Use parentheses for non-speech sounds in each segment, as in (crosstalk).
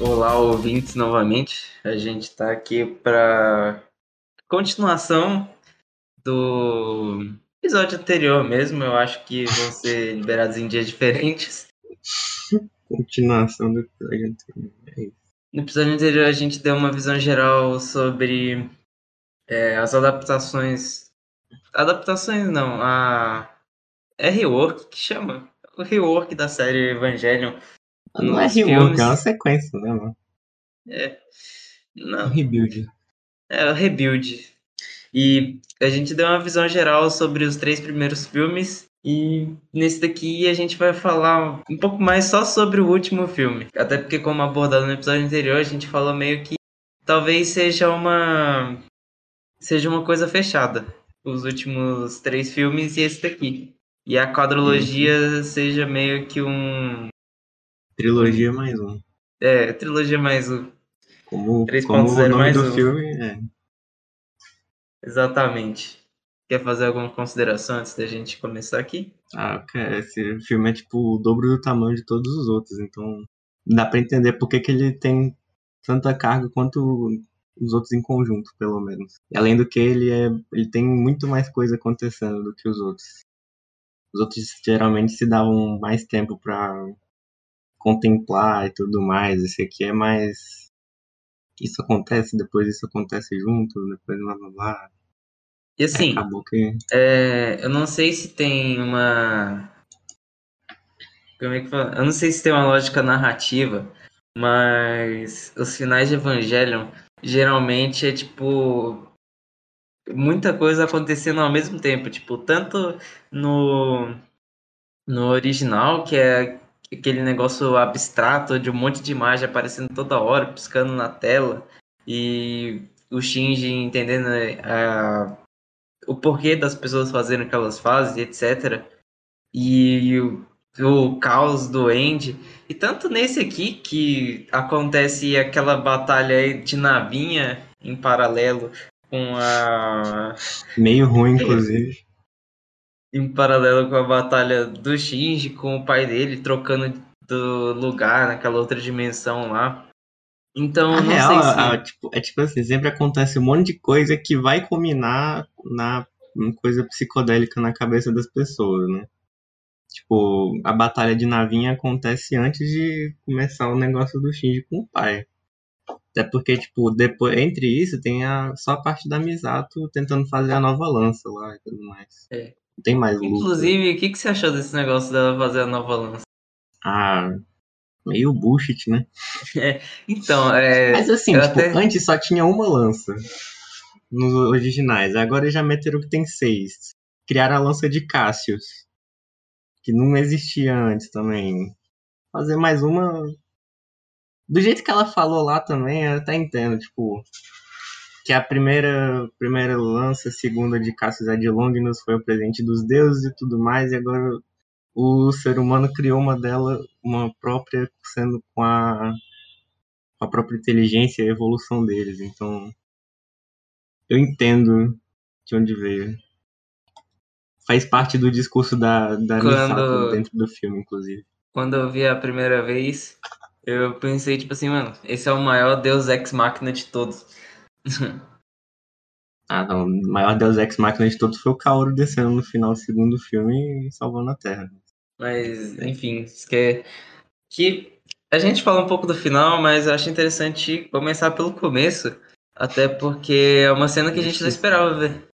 Olá, ouvintes, novamente. A gente está aqui para continuação do episódio anterior mesmo. Eu acho que vão ser liberados em dias diferentes. Continuação do episódio anterior. É. No episódio anterior, a gente deu uma visão geral sobre é, as adaptações. Adaptações não, a. É rework que chama? O rework da série Evangelion. Não é rework, filmes. é uma sequência, né, mano? É. Não, rebuild. É, o Rebuild. E a gente deu uma visão geral sobre os três primeiros filmes. E nesse daqui a gente vai falar um pouco mais só sobre o último filme. Até porque, como abordado no episódio anterior, a gente falou meio que talvez seja uma. seja uma coisa fechada. Os últimos três filmes e esse daqui. E a quadrologia seja meio que um. Trilogia mais um. É, trilogia mais um. Como, 3.0 como o nome mais do um. filme é. Exatamente. Quer fazer alguma consideração antes da gente começar aqui? Ah, cara, esse filme é tipo o dobro do tamanho de todos os outros, então dá pra entender por que, que ele tem tanta carga quanto os outros em conjunto, pelo menos. E além do que, ele, é, ele tem muito mais coisa acontecendo do que os outros. Os outros geralmente se davam mais tempo pra contemplar e tudo mais. Esse aqui é mais. Isso acontece, depois isso acontece junto, depois blá blá blá. E assim, que. é, eu não sei se tem uma. Como é que fala? Eu não sei se tem uma lógica narrativa, mas os finais de Evangelion geralmente é tipo. Muita coisa acontecendo ao mesmo tempo. Tipo, tanto no, no original, que é aquele negócio abstrato de um monte de imagem aparecendo toda hora, piscando na tela, e o Shinji entendendo a, o porquê das pessoas fazendo o que elas fazem, etc. E o, o caos do End. E tanto nesse aqui que acontece aquela batalha de navinha em paralelo com a Meio ruim, inclusive. em paralelo com a batalha do Shinji com o pai dele trocando do lugar naquela outra dimensão lá. Então, Na não real, sei se a- a- tipo, é tipo assim, sempre acontece um monte de coisa que vai culminar na coisa psicodélica na cabeça das pessoas, né? Tipo, a batalha de navinha acontece antes de começar o negócio do Shinji com o pai. Até porque, tipo, depois, entre isso, tem a, só a parte da Misato tentando fazer a nova lança lá e tudo mais. É. Não tem mais luta. Inclusive, o que, que você achou desse negócio dela fazer a nova lança? Ah, meio bullshit, né? (laughs) Então, é. Mas assim, tipo, até- antes só tinha uma lança nos originais. Agora já meteram que tem seis. Criaram a lança de Cassius, que não existia antes também. Fazer mais uma. Do jeito que ela falou lá também, eu até entendo, tipo. Que a primeira, primeira lança, segunda de Cassius é de Longinus foi o presente dos deuses e tudo mais, e agora o ser humano criou uma dela, uma própria, sendo com a com a própria inteligência e a evolução deles. Então, eu entendo de onde veio. Faz parte do discurso da, da Quando- Misato dentro do filme, inclusive. Quando eu vi a primeira vez, eu pensei, tipo assim, mano, esse é o maior Deus Ex Machina de todos. (laughs) Ah, não. O maior Deus Ex Machina de todos foi o Kaoru descendo no final do segundo filme e salvando a Terra. Mas, enfim, que, é- que a gente fala um pouco do final, mas eu acho interessante começar pelo começo, até porque é uma cena que a gente não esperava ver.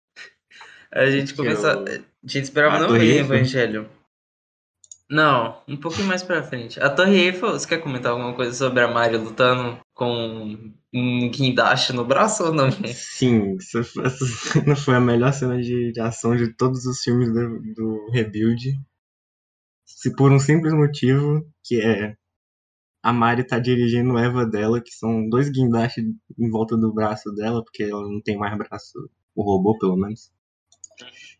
A gente começa, a gente esperava A não ver? Evangelho. Não, um pouquinho mais pra frente. A Torre Eiffel, você quer comentar alguma coisa sobre a Mari lutando com um guindaste no braço ou não? (laughs) Sim, essa cena foi a melhor cena de, de ação de todos os filmes do, do Rebuild. Se por um simples motivo, que é a Mari tá dirigindo o Eva dela, que são dois guindastes em volta do braço dela, porque ela não tem mais braço, o robô pelo menos.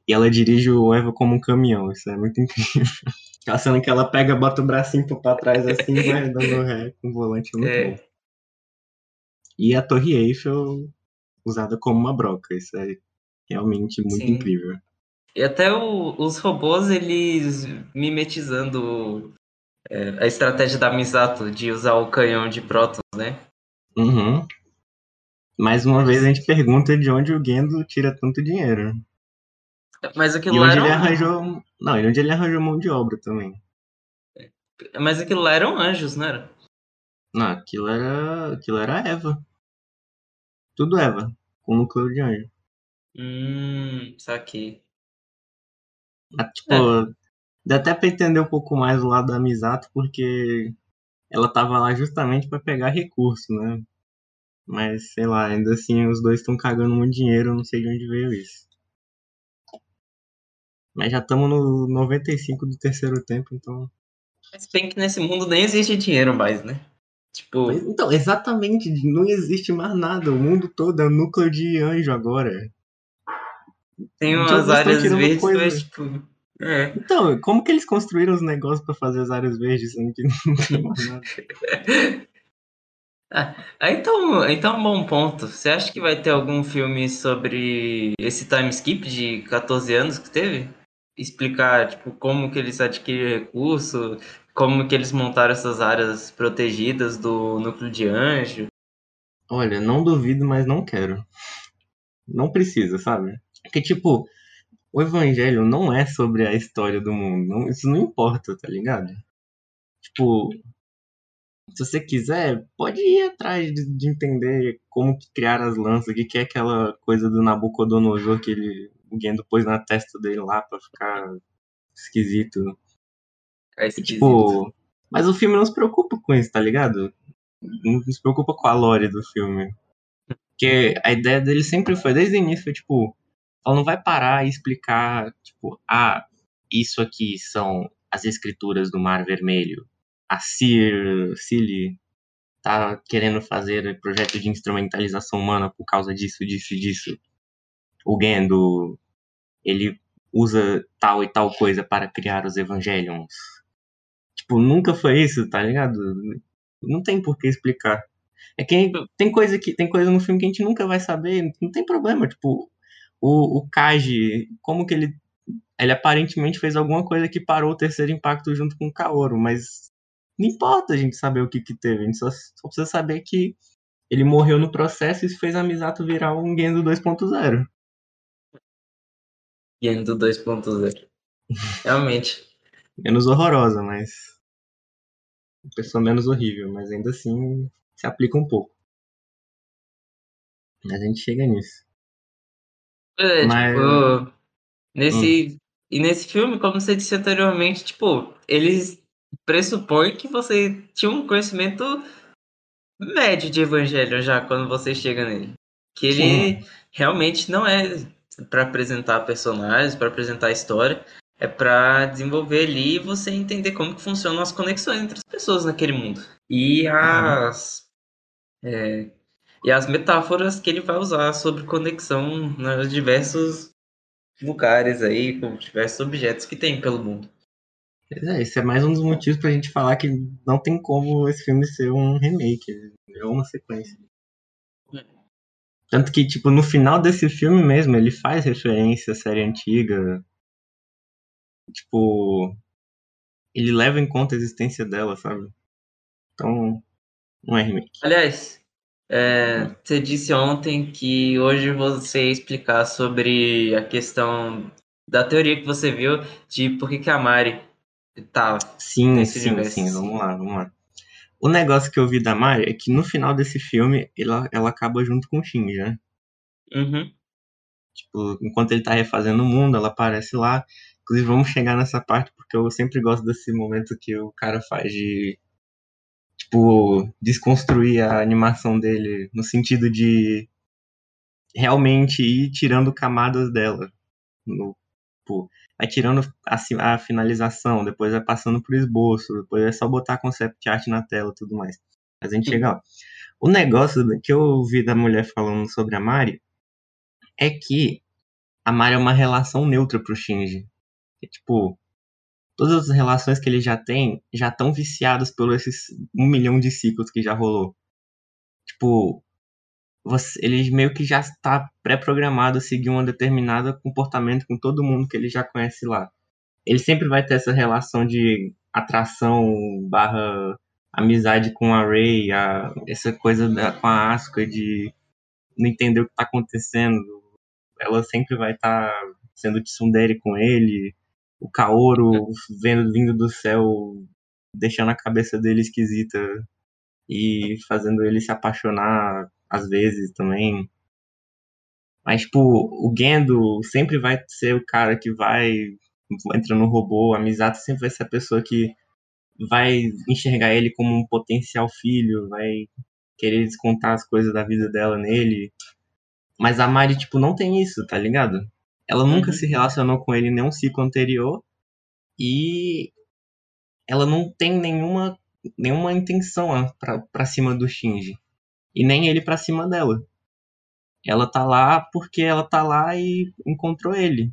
E ela dirige o Eva como um caminhão, isso é muito incrível. (laughs) Aquela cena que ela pega, bota o bracinho pra trás assim e vai dando ré com o volante. É muito É. bom. E a Torre Eiffel usada como uma broca. Isso é realmente muito Sim. incrível. E até o- os robôs, eles mimetizando é, a estratégia da Misato de usar o canhão de prótons, né? Uhum. Mais uma vez a gente pergunta de onde o Gendo tira tanto dinheiro. Mas aquilo E lá onde era ele um- arranjou. Não, e onde ele arranjou mão de obra também. Mas aquilo lá eram anjos, não era? Não, aquilo era. Aquilo era Eva. Tudo Eva. Com núcleo de anjo. Hum, saquei. Mas, tipo, dá até pra entender um pouco mais o lado da Misato, porque ela tava lá justamente pra pegar recurso, né? Mas, sei lá, ainda assim os dois estão cagando muito dinheiro, eu não sei de onde veio isso. Mas já estamos no 95 do terceiro tempo, então. Mas bem que nesse mundo nem existe dinheiro mais, né? Tipo, Mas, Então, exatamente, não existe mais nada. O mundo todo é núcleo de anjo agora. Tem umas áreas verdes, coisa? mas tipo. É. Então, como que eles construíram os negócios pra fazer as áreas verdes sendo que (laughs) não tem mais nada? (laughs) Ah, então, então é um bom ponto. Você acha que vai ter algum filme sobre esse time skip de 14 anos que teve? Explicar, tipo, como que eles adquiriram recurso, como que eles montaram essas áreas protegidas do núcleo de anjo. Olha, não duvido, mas não quero. Não precisa, sabe? Porque, tipo, o evangelho não é sobre a história do mundo. Não- isso não importa, tá ligado? Tipo, se você quiser, pode ir atrás de, de entender como que criaram as lanças, o que, que é aquela coisa do Nabucodonosor que ele, o Gendo pôs na testa dele lá pra ficar esquisito. É esquisito. tipo, mas o filme não se preocupa com isso, tá ligado? Não se preocupa com a lore do filme. Porque a ideia dele sempre foi, desde o início, foi tipo, ela não vai parar e explicar, tipo, ah, isso aqui são as escrituras do Mar Vermelho. A Cir, Cilly tá querendo fazer projeto de instrumentalização humana por causa disso, disso e disso. O Gendo, ele usa tal e tal coisa para criar os Evangelions. Tipo, nunca foi isso, tá ligado? Não tem por que explicar. É que tem coisa que tem coisa no filme que a gente nunca vai saber, não tem problema, tipo, o, o Kaji, como que ele ele aparentemente fez alguma coisa que parou o terceiro impacto junto com o Kaoru, mas não importa a gente saber o que que teve, a gente só, só precisa saber que ele morreu no processo e isso fez a Misato virar um Gendo 2.0. Gendo 2.0. (laughs) Realmente. Menos horrorosa, mas uma pessoa menos horrível, mas ainda assim se aplica um pouco. Mas a gente chega nisso. É, Mas- tipo, nesse. E nesse filme, como você disse anteriormente, tipo, eles pressupõem que você tinha um conhecimento médio de evangelho já quando você chega nele. Que ele realmente não é para apresentar personagens, para apresentar história, é para desenvolver ali e você entender como que funcionam as conexões entre as pessoas naquele mundo. E as é, e as metáforas que ele vai usar sobre conexão nos diversos lugares aí, com diversos objetos que tem pelo mundo. É, esse é mais um dos motivos pra gente falar que não tem como esse filme ser um remake, é uma sequência. Tanto que, tipo, no final desse filme mesmo, ele faz referência à série antiga. Tipo, ele leva em conta a existência dela, sabe? Então, não é remake. Aliás, é, você disse ontem que hoje você ia explicar sobre a questão da teoria que você viu de por que, que a Mari tá. Sim, sim, universo. sim, vamos lá, vamos lá. O negócio que eu vi da Mari é que no final desse filme ela, ela acaba junto com o Shinji, né? Uhum. Tipo, enquanto ele tá refazendo o mundo, ela aparece lá. Inclusive, vamos chegar nessa parte porque eu sempre gosto desse momento que o cara faz de. Tipo, desconstruir a animação dele no sentido de realmente ir tirando camadas dela. No, tipo, vai tirando a, a finalização, depois vai passando pro esboço, depois é só botar concept art na tela e tudo mais. Mas a gente chega lá. O negócio que eu ouvi da mulher falando sobre a Mari é que a Mari é uma relação neutra pro Shinji. É, tipo, todas as relações que ele já tem já estão viciadas por esses um milhão de ciclos que já rolou. Tipo, você, ele meio que já está pré-programado a seguir um determinado comportamento com todo mundo que ele já conhece lá. Ele sempre vai ter essa relação de atração barra amizade com a Ray, a, essa coisa da, com a Asuka de não entender o que está acontecendo. Ela sempre vai estar tá sendo tsundere com ele. O Kaoru vendo vindo do céu, deixando a cabeça dele esquisita e fazendo ele se apaixonar às vezes também. Mas, tipo, o Gendo sempre vai ser o cara que vai entrar no robô, a Misato sempre vai ser a pessoa que vai enxergar ele como um potencial filho, vai querer descontar as coisas da vida dela nele. Mas a Mari, tipo, não tem isso, tá ligado? Ela nunca Uhum. se relacionou com ele em nenhum ciclo anterior e ela não tem nenhuma, nenhuma intenção pra, pra cima do Shinji. E nem ele pra cima dela. Ela tá lá porque ela tá lá e encontrou ele.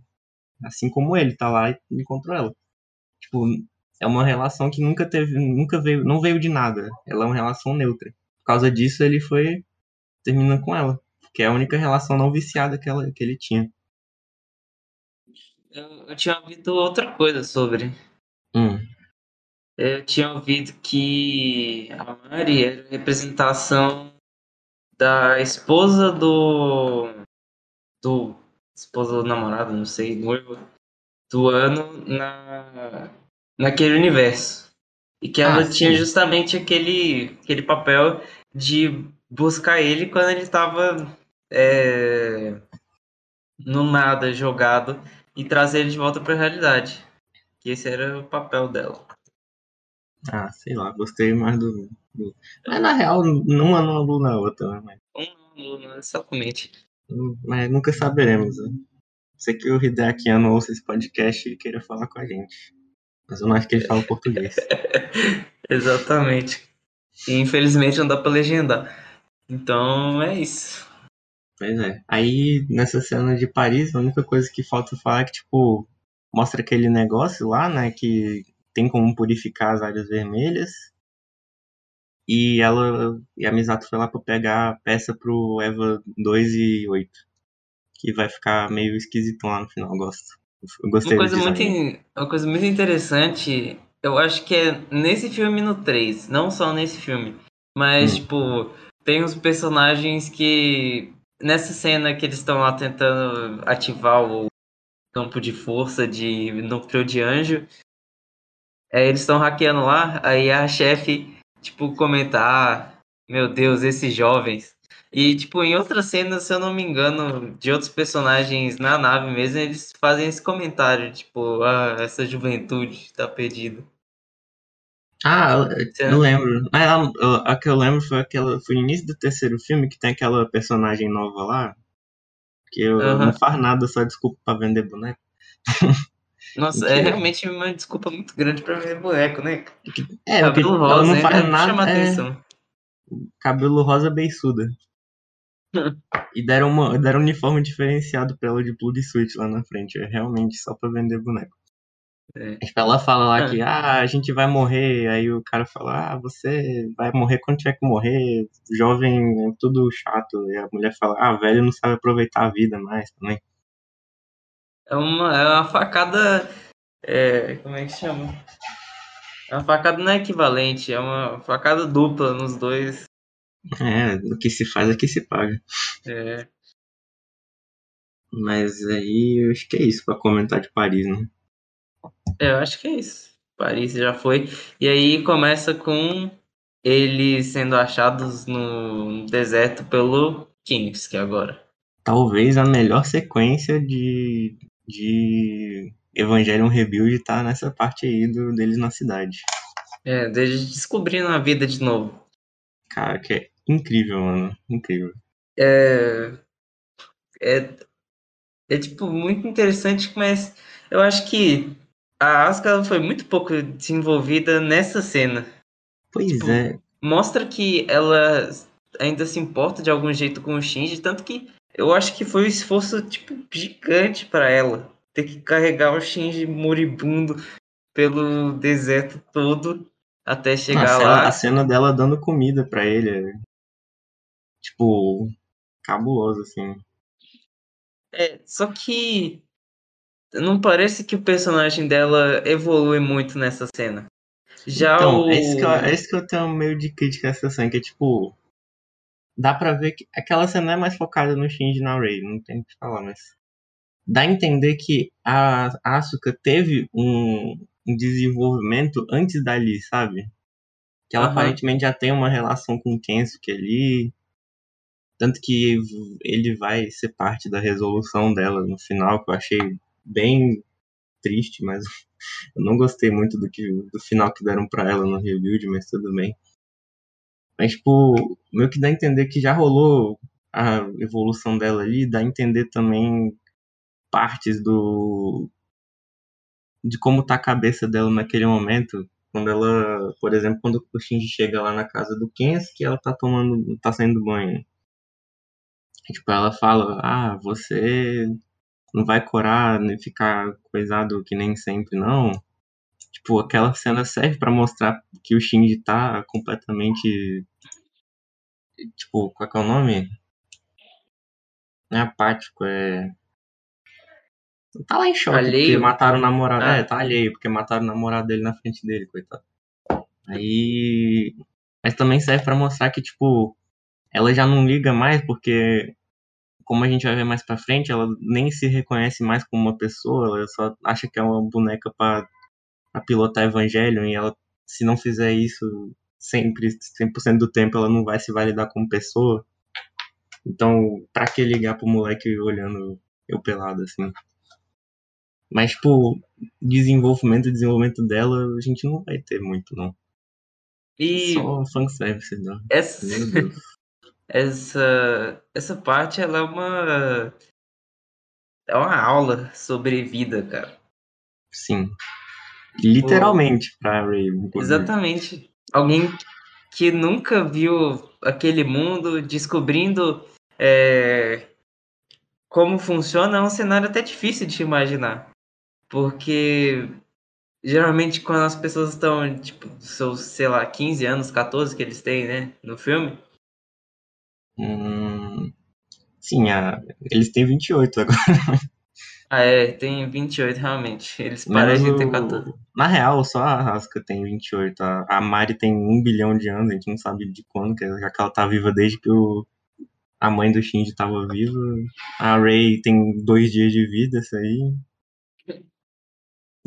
Assim como ele tá lá e encontrou ela. Tipo, é uma relação que nunca teve, nunca veio, não veio de nada. Ela é uma relação neutra. Por causa disso, ele foi terminando com ela, que é a única relação não viciada que, ela, que ele tinha. Eu, eu tinha ouvido outra coisa sobre. Hum. Eu tinha ouvido que a Mari era a representação da esposa do. do. esposa do namorado, não sei, noivo, do ano na, naquele universo. E que ela Ah, tinha sim. justamente aquele, aquele papel de buscar ele quando ele estava é, no nada jogado e trazer ele de volta para a realidade. Que esse era o papel dela. Ah, sei lá, gostei mais do. do... Mas na real, uma não anula a outra, né? Um, não, exatamente. mas nunca saberemos. Né? Sei que o Hideaki Anno ouça esse podcast e queira falar com a gente. Mas eu não acho que ele fala português. (laughs) Exatamente. E infelizmente não dá pra legendar. Então é isso. Pois é. Aí, nessa cena de Paris, a única coisa que falta falar é que, tipo, mostra aquele negócio lá, né, que tem como purificar as áreas vermelhas. E ela e a Misato foi lá pra pegar a peça pro Eva 2 e 8. Que vai ficar meio esquisitão lá no final, eu gosto. Eu gostei Uma coisa, muito, uma coisa muito interessante, eu acho que é nesse filme no 3, não só nesse filme. Mas, Hum. tipo, tem uns personagens que. Nessa cena que eles estão lá tentando ativar o campo de força de núcleo de anjo. é, eles estão hackeando lá, aí a chefe, tipo, comenta, ah, meu Deus, esses jovens. E, tipo, em outras cenas, se eu não me engano, de outros personagens na nave mesmo, eles fazem esse comentário, tipo, ah, essa juventude tá perdida. Ah, eu- Certo. eu lembro. Ah, a, a que eu lembro foi aquela. Foi no início do terceiro filme que tem aquela personagem nova lá. Que eu, Aham. não faz nada, só desculpa pra vender boneco. (laughs) Nossa, Que é é? realmente uma desculpa muito grande pra ver boneco, né? É, Cabelo ela rosa, não ainda faz chama nada. É, atenção. cabelo rosa beiçuda. (laughs) e deram, uma, deram um uniforme diferenciado pra ela de plug switch lá na frente. É realmente só pra vender boneco. É. Tipo, ela fala lá Ah. que ah, a gente vai morrer. Aí o cara fala, ah, você vai morrer quando tiver que morrer. Jovem é tudo chato. E a mulher fala, ah, velho não sabe aproveitar a vida mais também. É uma, é uma facada. É, como é que chama? É uma facada não é equivalente, é uma facada dupla nos dois. É, o que se faz é que se paga. É, Mas aí eu acho que é isso pra comentar de Paris, né? É, eu acho que é isso. Paris já foi. E aí começa com eles sendo achados no deserto pelo Kinski agora. Talvez a melhor sequência de, de Evangelion Rebuild tá nessa parte aí do, deles na cidade. É, deles descobrindo a vida de novo. Cara, que é incrível, mano. Incrível. É, é, é tipo muito interessante, mas eu acho que a Asuka foi muito pouco desenvolvida nessa cena. Pois Tipo, é. Mostra que ela ainda se importa de algum jeito com o Shinji, tanto que eu acho que foi um esforço tipo gigante pra ela ter que carregar o Shinji moribundo pelo deserto todo até chegar cena, lá. a cena dela dando comida pra ele. é, Tipo, cabuloso, assim. É, só que não parece que o personagem dela evolui muito nessa cena. Já então, o. é, isso que eu, é isso que eu tenho meio de crítica a essa cena, que é tipo. Dá pra ver que aquela cena é mais focada no Shinji na Rei, não tem o que falar, mas. Dá a entender que a Asuka teve um, um desenvolvimento antes dali, sabe? Que ela Aham. aparentemente já tem uma relação com o Kensuke ali. Tanto que ele vai ser parte da resolução dela no final, que eu achei bem triste, mas (laughs) eu não gostei muito do, que, do final que deram pra ela no rebuild, mas tudo bem. Mas, tipo, meio que dá a entender que já rolou a evolução dela ali, dá a entender também partes do. de como tá a cabeça dela naquele momento. Quando ela, por exemplo, quando o Shinji chega lá na casa do Kensuke, ela tá tomando, tá saindo banho. Tipo, ela fala, ah, você não vai corar nem ficar coisado que nem sempre, não. Tipo, aquela cena serve pra mostrar que o Shinji tá completamente. Tipo, qual que é o nome? Não é apático, é. Tá lá em choque, Alheio? porque mataram o namorado. Ah. É, tá alheio, porque mataram o namorado dele na frente dele, coitado. Aí. Mas também serve pra mostrar que, tipo, ela já não liga mais, porque como a gente vai ver mais pra frente, ela nem se reconhece mais como uma pessoa, ela só acha que é uma boneca pra, pra pilotar Evangelion, e ela, se não fizer isso sempre, 100% do tempo, ela não vai se validar como pessoa. Então, pra que ligar pro moleque olhando eu pelado, assim? Mas, tipo, desenvolvimento, desenvolvimento dela, a gente não vai ter muito, não. E Só fanservice, não. essa, Meu Deus. Essa, essa parte ela é uma. É uma aula sobre vida, cara. Sim. Literalmente pra Ray. inclusive. Exatamente. Alguém que nunca viu aquele mundo descobrindo é, como funciona é um cenário até difícil de imaginar. Porque geralmente quando as pessoas estão, tipo, seus, sei lá, 15 anos, 14 que eles têm, né, no filme, Hum, sim, a- eles têm 28 agora. ah, é, tem 28 realmente. Eles parecem ter o- 14. Na real, só a Asuka tem 28. A, a Mari tem um bilhão de anos, a gente não sabe de quando, já que ela tá viva desde que o, a mãe do Shinji tava viva. A Ray tem dois dias de vida, isso aí.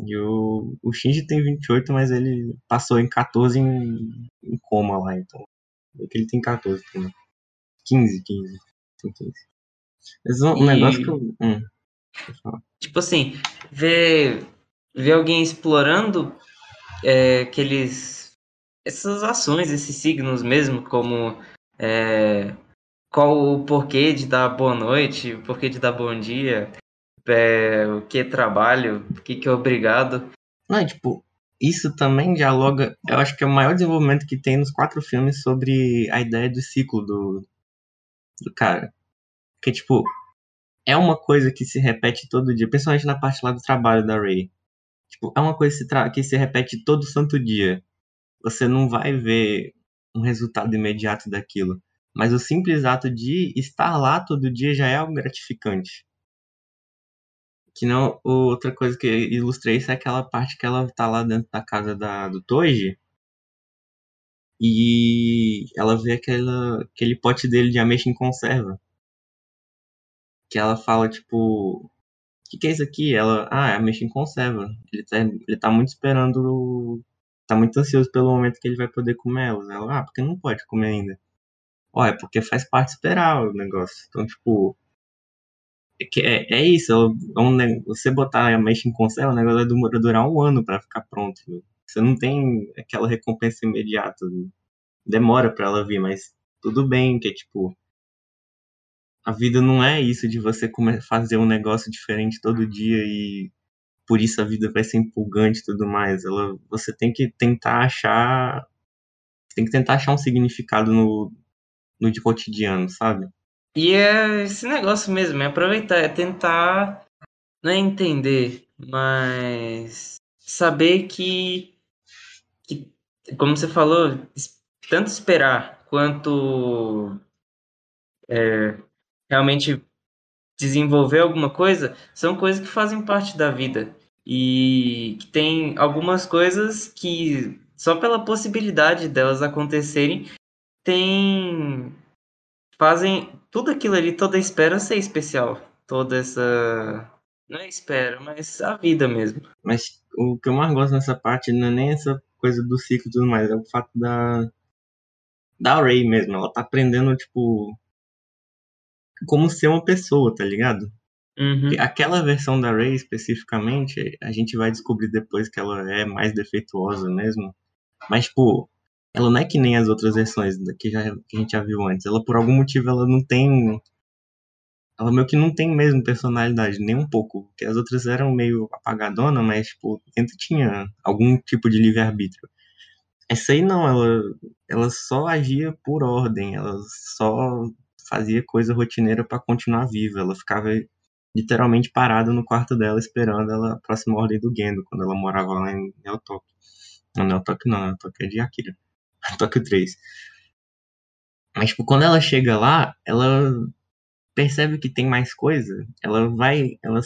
E o, o Shinji tem 28, mas ele passou em 14 em, em coma lá, então. É que ele tem 14 também. 15, 15. Tem 15. Mas um, E- negócio que eu. Hum. Tipo assim, ver, ver alguém explorando é, aqueles, essas ações, esses signos mesmo, como é, qual o porquê de dar boa noite, o porquê de dar bom dia, é, o que é trabalho, o que, que é obrigado. Não, tipo, isso também dialoga. Eu acho que é o maior desenvolvimento que tem nos quatro filmes sobre a ideia do ciclo do, cara. Que, tipo, é uma coisa que se repete todo dia, principalmente na parte lá do trabalho da Ray. Tipo, é uma coisa que se, que se repete todo santo dia. Você não vai ver um resultado imediato daquilo. Mas o simples ato de estar lá todo dia já é algo gratificante. Que não, outra coisa que ilustra isso é aquela parte que ela tá lá dentro da casa da, do Toji e ela vê aquela, aquele pote dele de ameixa em conserva. Que ela fala, tipo, o que, que é isso aqui? Ela, ah, é ameixa em conserva. Ele tá, ele tá muito esperando, tá muito ansioso pelo momento que ele vai poder comer elas. Ela, ah, porque não pode comer ainda? Ó, é porque faz parte esperar o negócio. Então, tipo, é, é, é isso. É um, você botar a ameixa em conserva, o negócio vai durar, um ano pra ficar pronto. Você não tem aquela recompensa imediata. Demora pra ela vir, mas tudo bem, que é tipo. A vida não é isso de você fazer um negócio diferente todo dia e por isso a vida vai ser empolgante e tudo mais. Ela, você tem que tentar achar. Tem que tentar achar um significado no, no de cotidiano, sabe? E é esse negócio mesmo, é aproveitar, é tentar, não é entender, mas saber que, como você falou, tanto esperar quanto é, realmente desenvolver alguma coisa são coisas que fazem parte da vida. E que tem algumas coisas que, só pela possibilidade delas acontecerem, tem. fazem tudo aquilo ali, toda a espera ser especial. Toda essa. Não é espera, mas a vida mesmo. Mas o que eu mais gosto nessa parte não é nem essa coisa do ciclo e tudo mais, é o fato da. Da Ray mesmo. Ela tá aprendendo, tipo. Como ser uma pessoa, tá ligado? Uhum. Aquela versão da Ray especificamente, a gente vai descobrir depois que ela é mais defeituosa mesmo. Mas, tipo, ela não é que nem as outras versões que, já, que a gente já viu antes. Ela, por algum motivo, ela não tem. Ela meio que não tem mesmo personalidade, nem um pouco. Porque as outras eram meio apagadona, mas, tipo, dentro tinha algum tipo de livre-arbítrio. Essa aí não, ela, ela só agia por ordem, ela só fazia coisa rotineira pra continuar viva. Ela ficava literalmente parada no quarto dela esperando ela, a próxima ordem do Gendo, quando ela morava lá em Neotok. Não, Neotok não, Neotok é de Akira. (laughs) Tóquio 3. Mas, tipo, quando ela chega lá, ela percebe que tem mais coisa. Ela vai, ela,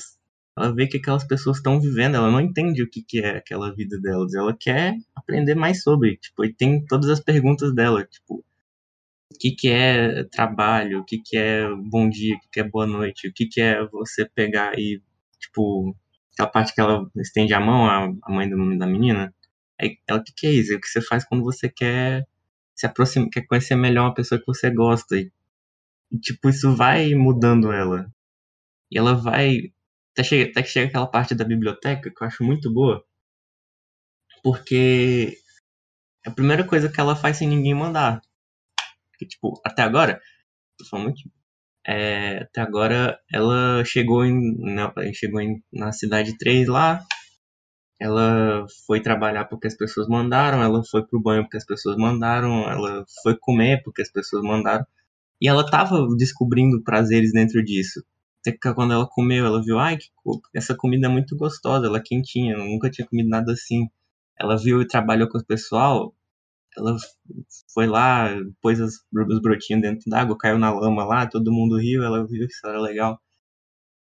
ela vê que aquelas pessoas estão vivendo, ela não entende o que, que é aquela vida delas. Ela quer aprender mais sobre, tipo, e tem todas as perguntas dela, tipo, o que, que é trabalho, o que, que é bom dia, o que, que é boa noite, o que, que é você pegar e, tipo, aquela parte que ela estende a mão, a, a mãe do- da menina, aí ela, o que, que é isso? É o que você faz quando você quer se aproximar, quer conhecer melhor uma pessoa que você gosta. E, e, tipo, isso vai mudando ela. E ela vai. Até, chega, até que chega aquela parte da biblioteca que eu acho muito boa. Porque é a primeira coisa que ela faz sem ninguém mandar. Tipo, até agora. É, até agora ela chegou em. Na, chegou em, na cidade 3 lá. Ela foi trabalhar porque as pessoas mandaram, ela foi pro banho porque as pessoas mandaram, ela foi comer porque as pessoas mandaram. E ela tava descobrindo prazeres dentro disso. Até que quando ela comeu, ela viu, ai, que essa comida é muito gostosa, ela é quentinha, eu nunca tinha comido nada assim. Ela viu e trabalhou com o pessoal, ela foi lá, pôs as- os brotinhos dentro d'água, caiu na lama lá, todo mundo riu, ela viu que isso era legal.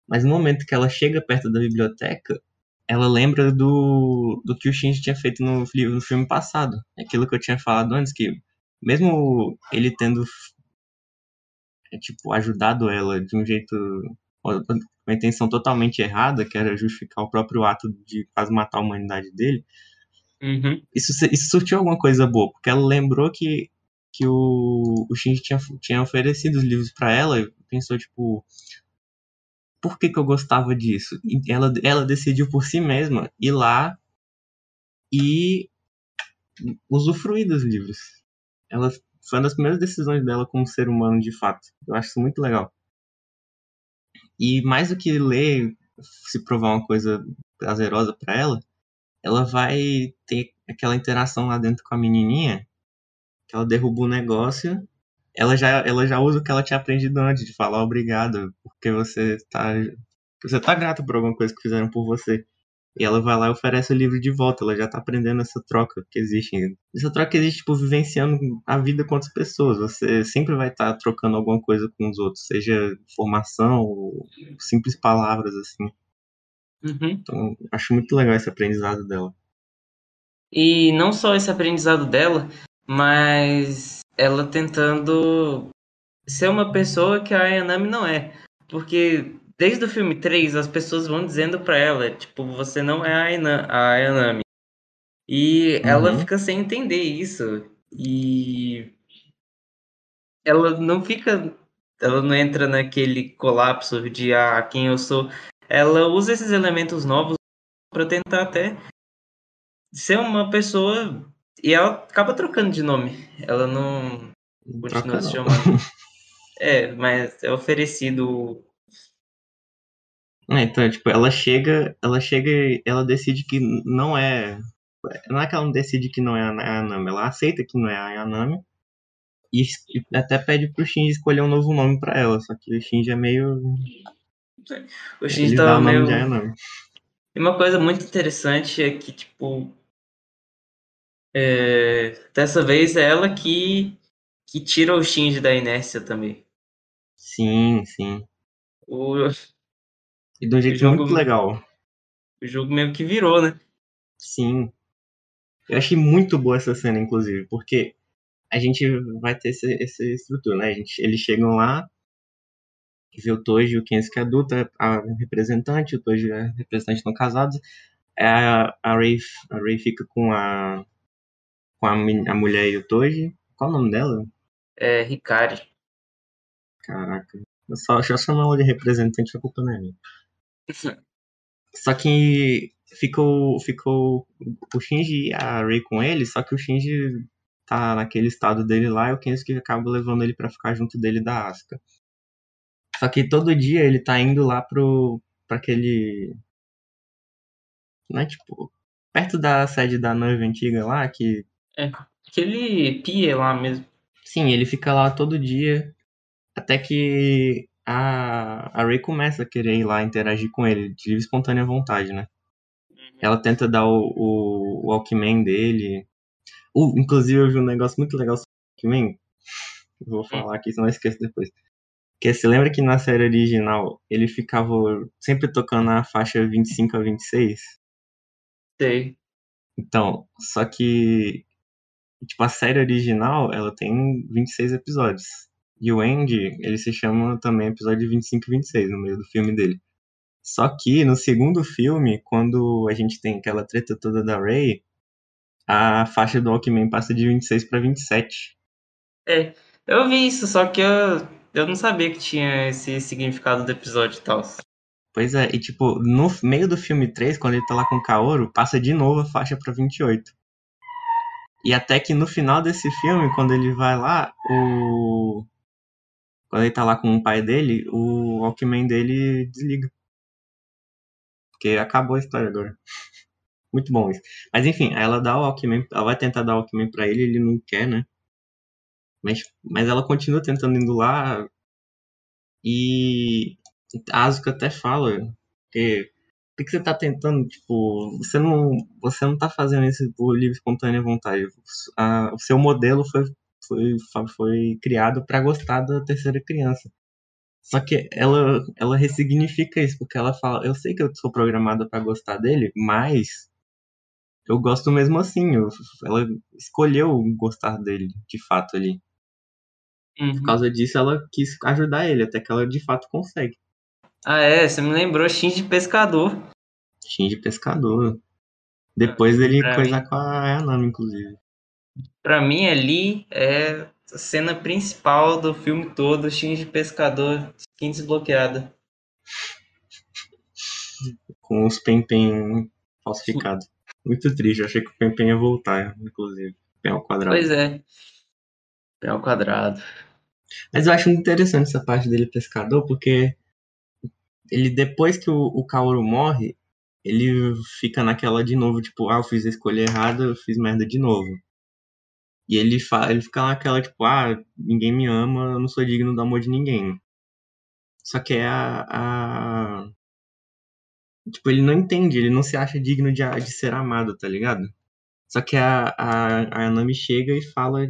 Mas no momento que ela chega perto da biblioteca, ela lembra do, do que o Shinji tinha feito no, no filme passado. Aquilo que eu tinha falado antes, que mesmo ele tendo é, tipo, ajudado ela de um jeito. com uma intenção totalmente errada, que era justificar o próprio ato de quase matar a humanidade dele, Uhum. isso, isso surtiu alguma coisa boa, porque ela lembrou que, que o, o Shinji tinha, tinha oferecido os livros pra ela e pensou, tipo, por que, que eu gostava disso? E ela, ela decidiu por si mesma ir lá e usufruir dos livros. Ela foi uma das primeiras decisões dela como ser humano de fato. Eu acho isso muito legal. E mais do que ler se provar uma coisa prazerosa pra ela, ela vai ter aquela interação lá dentro com a menininha, que ela derruba o negócio, ela já, ela já usa o que ela tinha aprendido antes, de falar obrigado, porque você tá, você tá grato por alguma coisa que fizeram por você. E ela vai lá e oferece o livro de volta, ela já tá aprendendo essa troca que existe. Essa troca existe, tipo, vivenciando a vida com outras pessoas. Você sempre vai estar trocando alguma coisa com os outros, seja informação ou simples palavras, assim. Uhum. Então, acho muito legal esse aprendizado dela. E não só esse aprendizado dela, mas ela tentando ser uma pessoa que a Ayanami não é. Porque desde o filme 3 as pessoas vão dizendo pra ela, tipo, você não é a Ayana- a Ayanami. E ela Uhum. fica sem entender isso. E ela não fica. Ela não entra naquele colapso de ah, quem eu sou. Ela usa esses elementos novos pra tentar até ser uma pessoa. E ela acaba trocando de nome. Ela não Troca continua se não. chamando. (laughs) É, mas é oferecido. É, então, tipo, ela chega, ela chega e ela decide que não é. Não é que ela não decide que não é a Ayanami, ela aceita que não é a Ayanami. E, e até pede pro Shinji escolher um novo nome pra ela, só que o Shinji é meio. O Shinji Ele tava nome meio. E uma coisa muito interessante é que, tipo, é, dessa vez é ela que, que tira o Shinji da inércia também. Sim, sim. O, E de um jeito jogo- muito legal. o jogo meio que virou, né? Sim. Eu achei muito boa essa cena, inclusive, porque a gente vai ter esse, essa estrutura, né? A gente, eles chegam lá, vê o Toji e o Kensuke adulto, é a representante, o Toji e a representante estão casados. É A, a, Ray, a Ray fica com a com a, a mulher e o Toji. Qual o nome dela? É Hikari. Caraca. Eu só, só chamo ela de representante, a culpa não é minha. Só que ficou, ficou o Shinji e a Rei com ele, só que o Shinji tá naquele estado dele lá e o Kensuke acaba levando ele pra ficar junto dele da Asuka. Só que todo dia ele tá indo lá pro para aquele não é tipo perto da sede da noiva antiga lá que Aquele pia lá mesmo. sim, ele fica lá todo dia até que a a Rei começa a querer ir lá interagir com ele de livre espontânea vontade, né? Ela tenta dar o, o, o Walkman dele. Uh, inclusive, eu vi um negócio muito legal sobre o Walkman. Vou falar aqui, senão eu esqueço depois. Que você lembra que na série original ele ficava sempre tocando a faixa 25 a 26? Sei. Então, só que. Tipo, a série original, ela tem 26 episódios. E o Andy, ele se chama também episódio 25 e 26 no meio do filme dele. Só que no segundo filme, quando a gente tem aquela treta toda da Ray, a faixa do Walkman passa de 26 para 27. É, eu vi isso, só que eu, eu não sabia que tinha esse significado do episódio e tal. Pois é, e tipo, no meio do filme 3, quando ele tá lá com o Kaoru, passa de novo a faixa pra 28. E até que no final desse filme, quando ele vai lá, o. Quando ele tá lá com o pai dele, o Walkman dele desliga. Porque acabou a história agora. (laughs) Muito bom isso. Mas enfim, ela dá o Walkman, ela vai tentar dar o Walkman pra ele, ele não quer, né? Mas, mas ela continua tentando indo lá. E a Asuka até fala que por que você tá tentando, tipo, você não, você não tá fazendo isso por livre espontânea vontade. A- o seu modelo foi, foi, foi criado para gostar da terceira criança. Só que ela, ela ressignifica isso, porque ela fala, eu sei que eu sou programada para gostar dele, mas eu gosto mesmo assim. eu- ela escolheu gostar dele, de fato, ali. Uhum. Por causa disso, ela quis ajudar ele, até que ela de fato consegue. Ah, é, você me lembrou Shinji Pescador. Shinji pescador. Depois dele Pra coisar com a Anami, inclusive. Pra mim, ali é a cena principal do filme todo, Shinji Pescador, skin desbloqueada. Com os Pen-Pen falsificados. Muito triste, eu achei que o Pen-Pen ia voltar, inclusive. Pen ao quadrado. Pois é. É ao quadrado. Mas eu acho muito interessante essa parte dele pescador, porque ele, depois que o, o Kaoru morre, ele fica naquela de novo, tipo, ah, eu fiz a escolha errada, eu fiz merda de novo. E ele, fa ele fica naquela, tipo, ah, ninguém me ama, eu não sou digno do amor de ninguém. Só que é a, a... Tipo, ele não entende, ele não se acha digno de, de ser amado, tá ligado? Só que a, a, a Nami chega e fala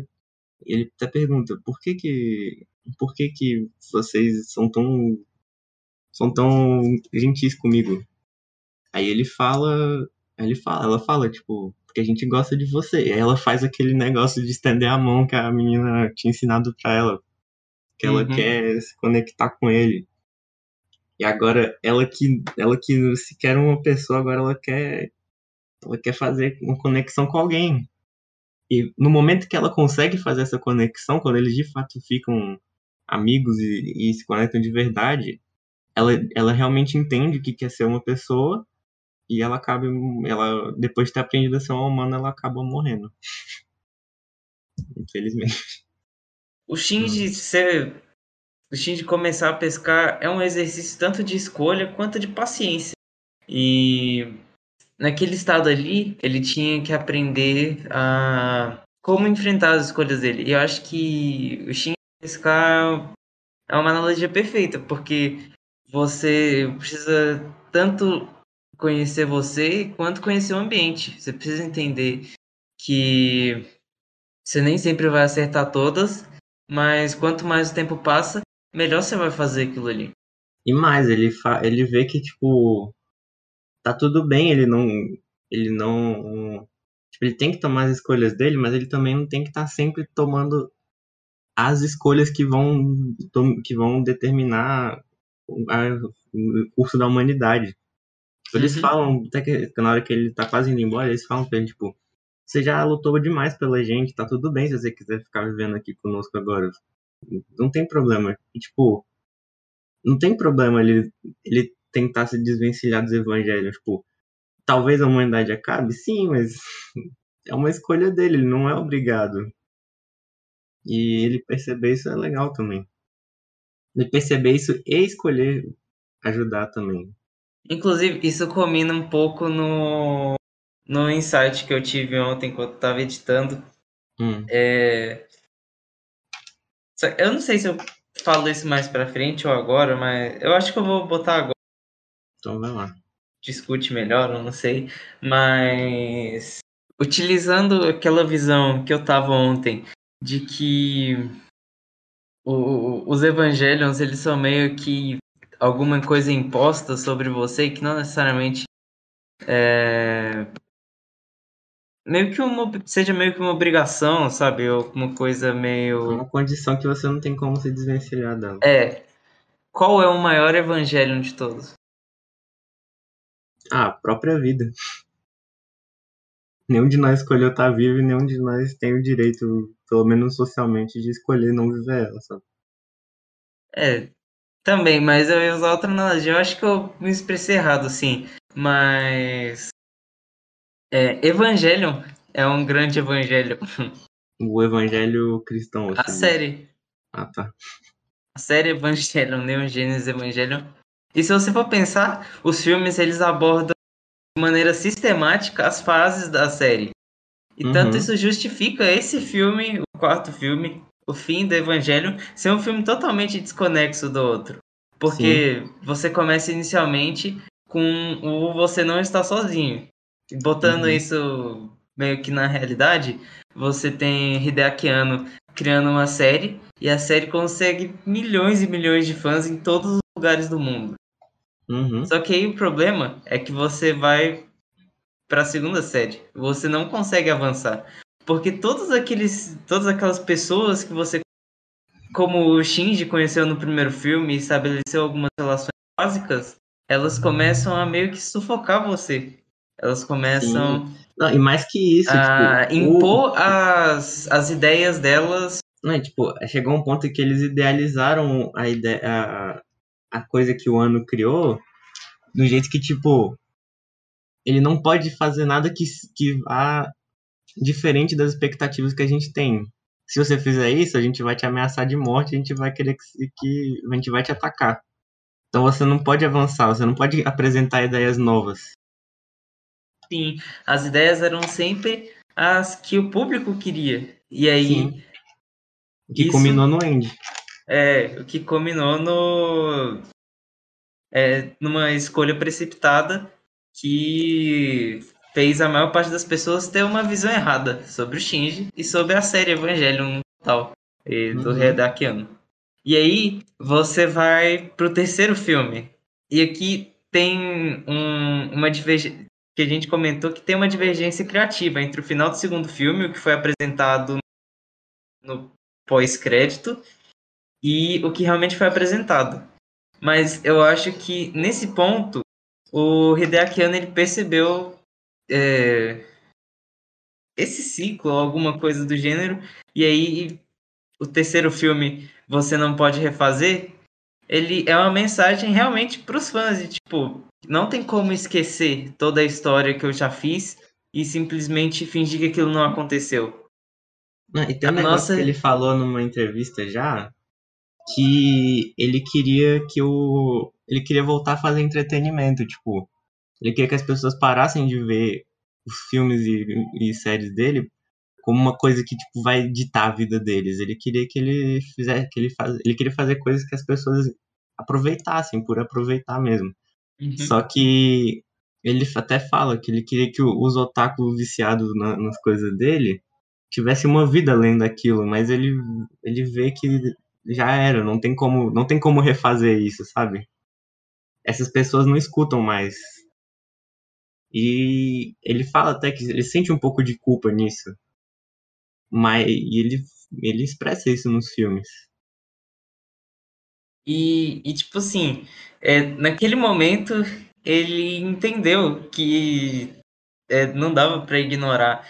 ele até pergunta por que que por que que vocês são tão são tão gentis comigo aí ele fala ele fala ela fala tipo porque a gente gosta de você. E aí ela faz aquele negócio de estender a mão que a menina tinha ensinado pra ela que ela Uhum. quer se conectar com ele. E agora ela que ela que se quer uma pessoa agora ela quer ela quer fazer uma conexão com alguém. E no momento que ela consegue fazer essa conexão, quando eles de fato ficam amigos e, e se conectam de verdade, ela, ela realmente entende que quer ser uma pessoa e ela acaba, ela depois de ter aprendido a ser uma humana, ela acaba morrendo. Infelizmente. O Shinji ser. O Shinji começar a pescar é um exercício tanto de escolha quanto de paciência. E naquele estado ali, ele tinha que aprender a como enfrentar as escolhas dele. E eu acho que o Shinji pescar é uma analogia perfeita, porque você precisa tanto conhecer você quanto conhecer o ambiente. Você precisa entender que você nem sempre vai acertar todas, mas quanto mais o tempo passa, melhor você vai fazer aquilo ali. E mais, ele, fa ele vê que, tipo, tá tudo bem, ele não. Ele não. Tipo, ele tem que tomar as escolhas dele, mas ele também não tem que estar tá sempre tomando as escolhas que vão, que vão determinar o curso da humanidade. Eles uhum. falam, até que na hora que ele tá quase indo embora, eles falam pra ele, tipo, você já lutou demais pela gente, tá tudo bem se você quiser ficar vivendo aqui conosco agora. Não tem problema. E, tipo, não tem problema ele, ele tentar se desvencilhar dos evangelhos. Tipo, talvez a humanidade acabe, sim, mas (laughs) é uma escolha dele, ele não é obrigado. E ele perceber isso é legal também. Ele perceber isso e escolher ajudar também. Inclusive, isso combina um pouco no, no insight que eu tive ontem enquanto estava editando. Hum. É... Eu não sei se eu falo isso mais pra frente ou agora, mas eu acho que eu vou botar agora. Então vai lá. Discute melhor, eu não sei. Mas utilizando aquela visão que eu tava ontem de que o, os evangelhos eles são meio que alguma coisa imposta sobre você que não necessariamente é, meio que uma seja meio que uma obrigação, sabe? Ou uma coisa meio uma condição que você não tem como se desvencilhar dela. É. Qual é o maior evangelho de todos? Ah, a própria vida. Nenhum de nós escolheu estar vivo e nenhum de nós tem o direito, pelo menos socialmente, de escolher não viver ela, sabe? É, também, mas eu ia usar outra analogia. Eu acho que eu me expressei errado, assim. Mas. É, Evangelion é um grande evangelho. O evangelho cristão. A série. Ah, tá. A série Evangelion, Neon Genesis Evangelion. E se você for pensar, os filmes eles abordam de maneira sistemática as fases da série. E uhum. tanto isso justifica esse filme, o quarto filme, o fim do Evangelho, ser um filme totalmente desconexo do outro. Porque Sim. você começa inicialmente com o Você Não Está Sozinho. Botando uhum. isso meio que na realidade, você tem Hideaki Anno criando uma série e a série consegue milhões e milhões de fãs em todos os lugares do mundo. Uhum. Só que aí o problema é que você vai para a segunda série, você não consegue avançar, porque todos aqueles, todas aquelas pessoas que você, como o Shinji conheceu no primeiro filme e estabeleceu algumas relações básicas, elas começam a meio que sufocar você. Elas começam. Não, e mais que isso, a tipo, impor o... as, as ideias delas. Não, tipo, chegou um ponto que eles idealizaram a ideia, a, a coisa que o ano criou, do jeito que, tipo, ele não pode fazer nada que, que vá diferente das expectativas que a gente tem. Se você fizer isso, a gente vai te ameaçar de morte, a gente vai querer que, que a gente vai te atacar. Então você não pode avançar, você não pode apresentar ideias novas. Sim, as ideias eram sempre as que o público queria. E aí. Sim. O que isso, culminou no end. É, o que culminou no. É, numa escolha precipitada que fez a maior parte das pessoas ter uma visão errada sobre o Shinji e sobre a série Evangelion tal, do uhum. Redakiano. E aí você vai pro terceiro filme. E aqui tem um, uma divergência que a gente comentou que tem uma divergência criativa entre o final do segundo filme, o que foi apresentado no pós-crédito, e o que realmente foi apresentado. Mas eu acho que nesse ponto o Hideaki Anno ele percebeu é, esse ciclo, alguma coisa do gênero, e aí o terceiro filme você não pode refazer, ele é uma mensagem realmente para os fãs, de, tipo, não tem como esquecer toda a história que eu já fiz e simplesmente fingir que aquilo não aconteceu. Não, e tem um a negócio nossa... que ele falou numa entrevista já, que ele queria que o ele queria voltar a fazer entretenimento, tipo, ele queria que as pessoas parassem de ver os filmes e, e séries dele como uma coisa que tipo vai ditar a vida deles. Ele queria que ele fizesse, que ele faz, ele queria fazer coisas que as pessoas aproveitassem por aproveitar mesmo. Uhum. Só que ele até fala que ele queria que os otakus viciados na- nas coisas dele tivesse uma vida além daquilo, mas ele, ele vê que já era, não tem como, não tem como refazer isso, sabe? Essas pessoas não escutam mais. E ele fala até que ele sente um pouco de culpa nisso. Mas ele, ele expressa isso nos filmes. E, e tipo assim, é, naquele momento ele entendeu que é, não dava para ignorar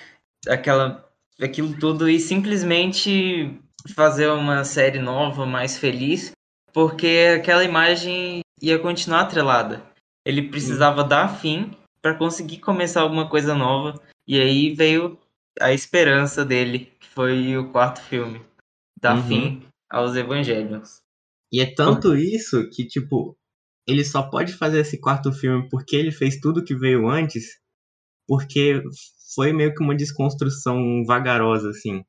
aquela, aquilo tudo e simplesmente fazer uma série nova, mais feliz, porque aquela imagem ia continuar atrelada. Ele precisava dar fim para conseguir começar alguma coisa nova, e aí veio a esperança dele, que foi o quarto filme, dar Uhum. fim aos Evangelhos. E é tanto isso que, tipo, ele só pode fazer esse quarto filme porque ele fez tudo que veio antes, porque foi meio que uma desconstrução vagarosa, assim.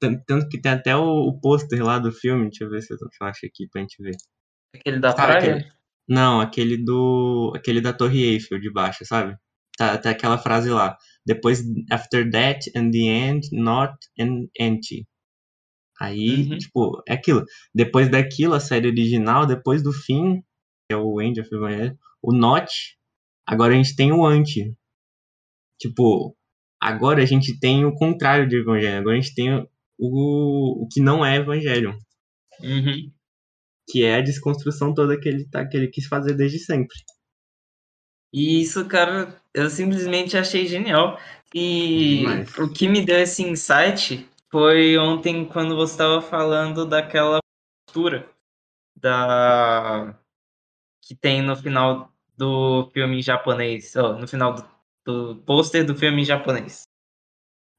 Tan- Tanto que tem até o, o pôster lá do filme, deixa eu ver se eu acho aqui pra gente ver. Aquele da Sabe praia? aquele- Não, aquele do. aquele da Torre Eiffel de baixo, sabe? Tá, tá aquela frase lá. Depois, after that and the end, not an empty. Aí, Uhum. tipo, é aquilo. Depois daquilo, a série original, depois do fim, que é o End of Evangelion, o not, agora a gente tem o anti. Tipo, agora a gente tem o contrário de Evangelho. Agora a gente tem o, o que não é Evangelho. Uhum. Que é a desconstrução toda que ele, tá, que ele quis fazer desde sempre. E isso, cara, eu simplesmente achei genial. E Demais. o que me deu esse insight foi ontem quando você estava falando daquela postura da que tem no final do filme em japonês, ó, no final do, do pôster do filme em japonês,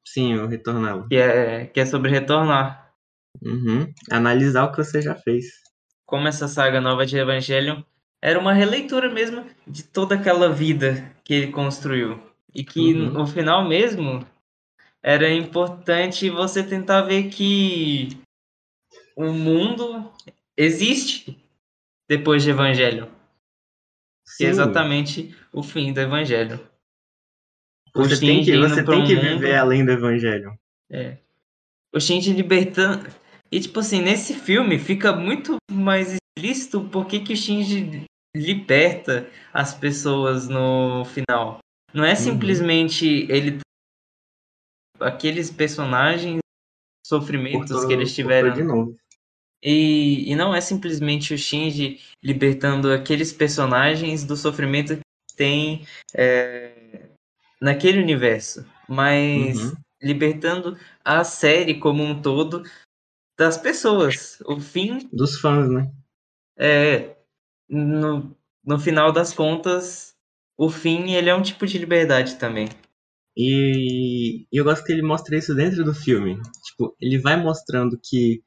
Sim, o retorná-lo. que é que é sobre retornar. Uhum. Analisar o que você já fez. Como essa saga nova de Evangelion era uma releitura mesmo de toda aquela vida que ele construiu. E que Uhum. no final mesmo era importante você tentar ver que o mundo existe depois de Evangelion. Que é Sim, exatamente o fim do Evangelho. O Você tem que, Shinji você tem um que mundo- viver além do Evangelho. É. O Shinji libertando. E, tipo assim, nesse filme fica muito mais explícito por que que o Shinji liberta as pessoas no final. Não é simplesmente ele. Aqueles personagens, sofrimentos que eles tiveram. de novo. E, e não é simplesmente o Shinji libertando aqueles personagens do sofrimento que tem é, naquele universo, mas Uhum. libertando a série como um todo das pessoas. O fim Dos fãs, né? é no, no final das contas, o fim ele é um tipo de liberdade também. E, e eu gosto que ele mostra isso dentro do filme. Tipo, ele vai mostrando que